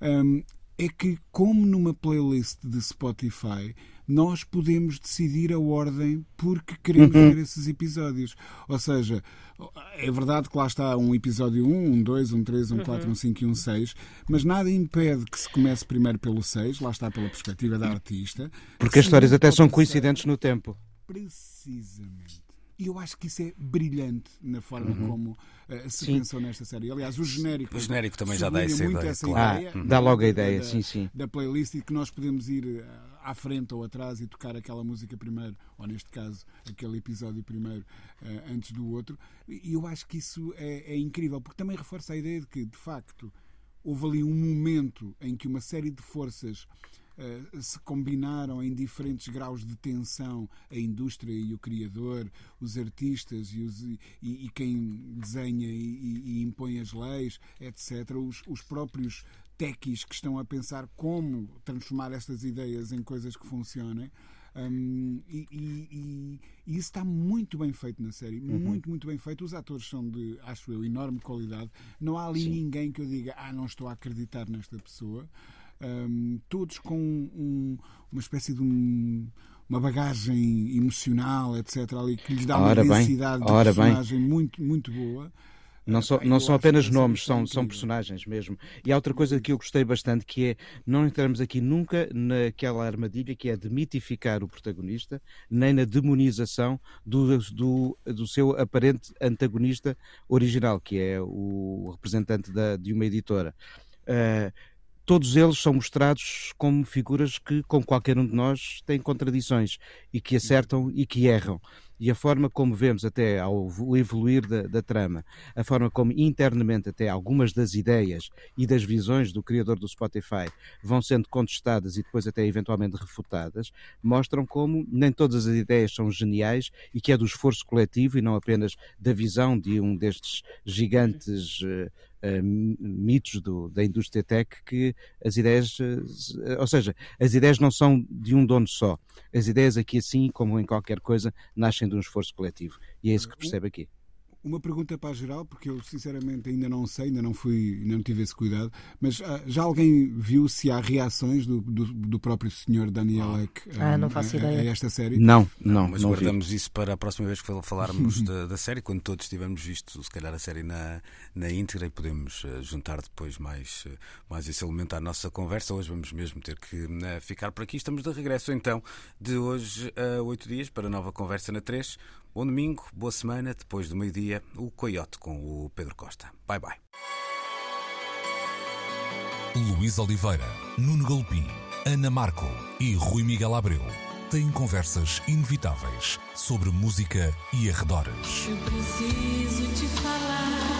um, é que, como numa playlist de Spotify, nós podemos decidir a ordem porque queremos uhum. ver esses episódios. Ou seja, é verdade que lá está um episódio 1, um 2, um 3, um 4, uhum. um 5 e um 6, mas nada impede que se comece primeiro pelo 6, lá está pela perspectiva da artista. Porque as histórias até são coincidentes no tempo. Precisamente. E eu acho que isso é brilhante na forma uhum. como uh, se sim. pensou nesta série. Aliás, o genérico. O genérico também já dá essa ideia. Essa claro. ideia ah, dá logo a ideia, da, sim, sim. Da playlist e que nós podemos ir uh, à frente ou atrás e tocar aquela música primeiro, ou neste caso, aquele episódio primeiro, uh, antes do outro. E eu acho que isso é, é incrível, porque também reforça a ideia de que, de facto, houve ali um momento em que uma série de forças eh, se combinaram em diferentes graus de tensão a indústria e o criador, os artistas e, os, e, e quem desenha e, e, impõe as leis, etc. Os, os próprios techies que estão a pensar como transformar estas ideias em coisas que funcionem. Um, e, e, e, isso está muito bem feito na série, uhum. muito, muito bem feito. Os atores são de, acho eu, enorme qualidade. Não há ali Sim. ninguém que eu diga, ah, não estou a acreditar nesta pessoa um, todos com um, uma espécie de um, uma bagagem emocional, etc., ali, que lhes dá ora uma densidade de personagem bem. muito, muito boa. Não, so, não são apenas nomes, são, são personagens mesmo. E há outra coisa que eu gostei bastante que é não entramos aqui nunca naquela armadilha que é de mitificar o protagonista, nem na demonização do, do, do seu aparente antagonista original, que é o representante da, de uma editora. Uh, todos eles são mostrados como figuras que, como qualquer um de nós, têm contradições e que acertam e que erram. E a forma como vemos até ao evoluir da, da, trama, a forma como internamente até algumas das ideias e das visões do criador do Spotify vão sendo contestadas e depois até eventualmente refutadas, mostram como nem todas as ideias são geniais e que é do esforço coletivo e não apenas da visão de um destes gigantes uh, mitos do, da indústria tech que as ideias, uh, ou seja, as ideias não são de um dono só. As ideias aqui, assim como em qualquer coisa, nascem de um esforço coletivo. E é isso que percebe aqui. Uma pergunta para a geral, porque eu sinceramente ainda não sei, ainda não fui, ainda não tive esse cuidado, mas ah, já alguém viu se há reações do, do, do próprio senhor Daniel Ek Ah, ah, não faço a, a- ideia. a esta série? Não, não, Mas não vi. guardamos isso para a próxima vez que falarmos da, da série, quando todos tivermos visto, se calhar, a série na, na íntegra e podemos juntar depois mais, mais esse elemento à nossa conversa. Hoje vamos mesmo ter que ficar por aqui. Estamos de regresso então de hoje a oito dias para a nova conversa na 3. Bom domingo, boa semana. Depois do meio-dia, o Coyote com o Pedro Costa. Bye bye. Luís Oliveira, Nuno Galpim, Ana Marco e Rui Miguel Abreu têm conversas inevitáveis sobre música e arredores. Eu preciso te falar.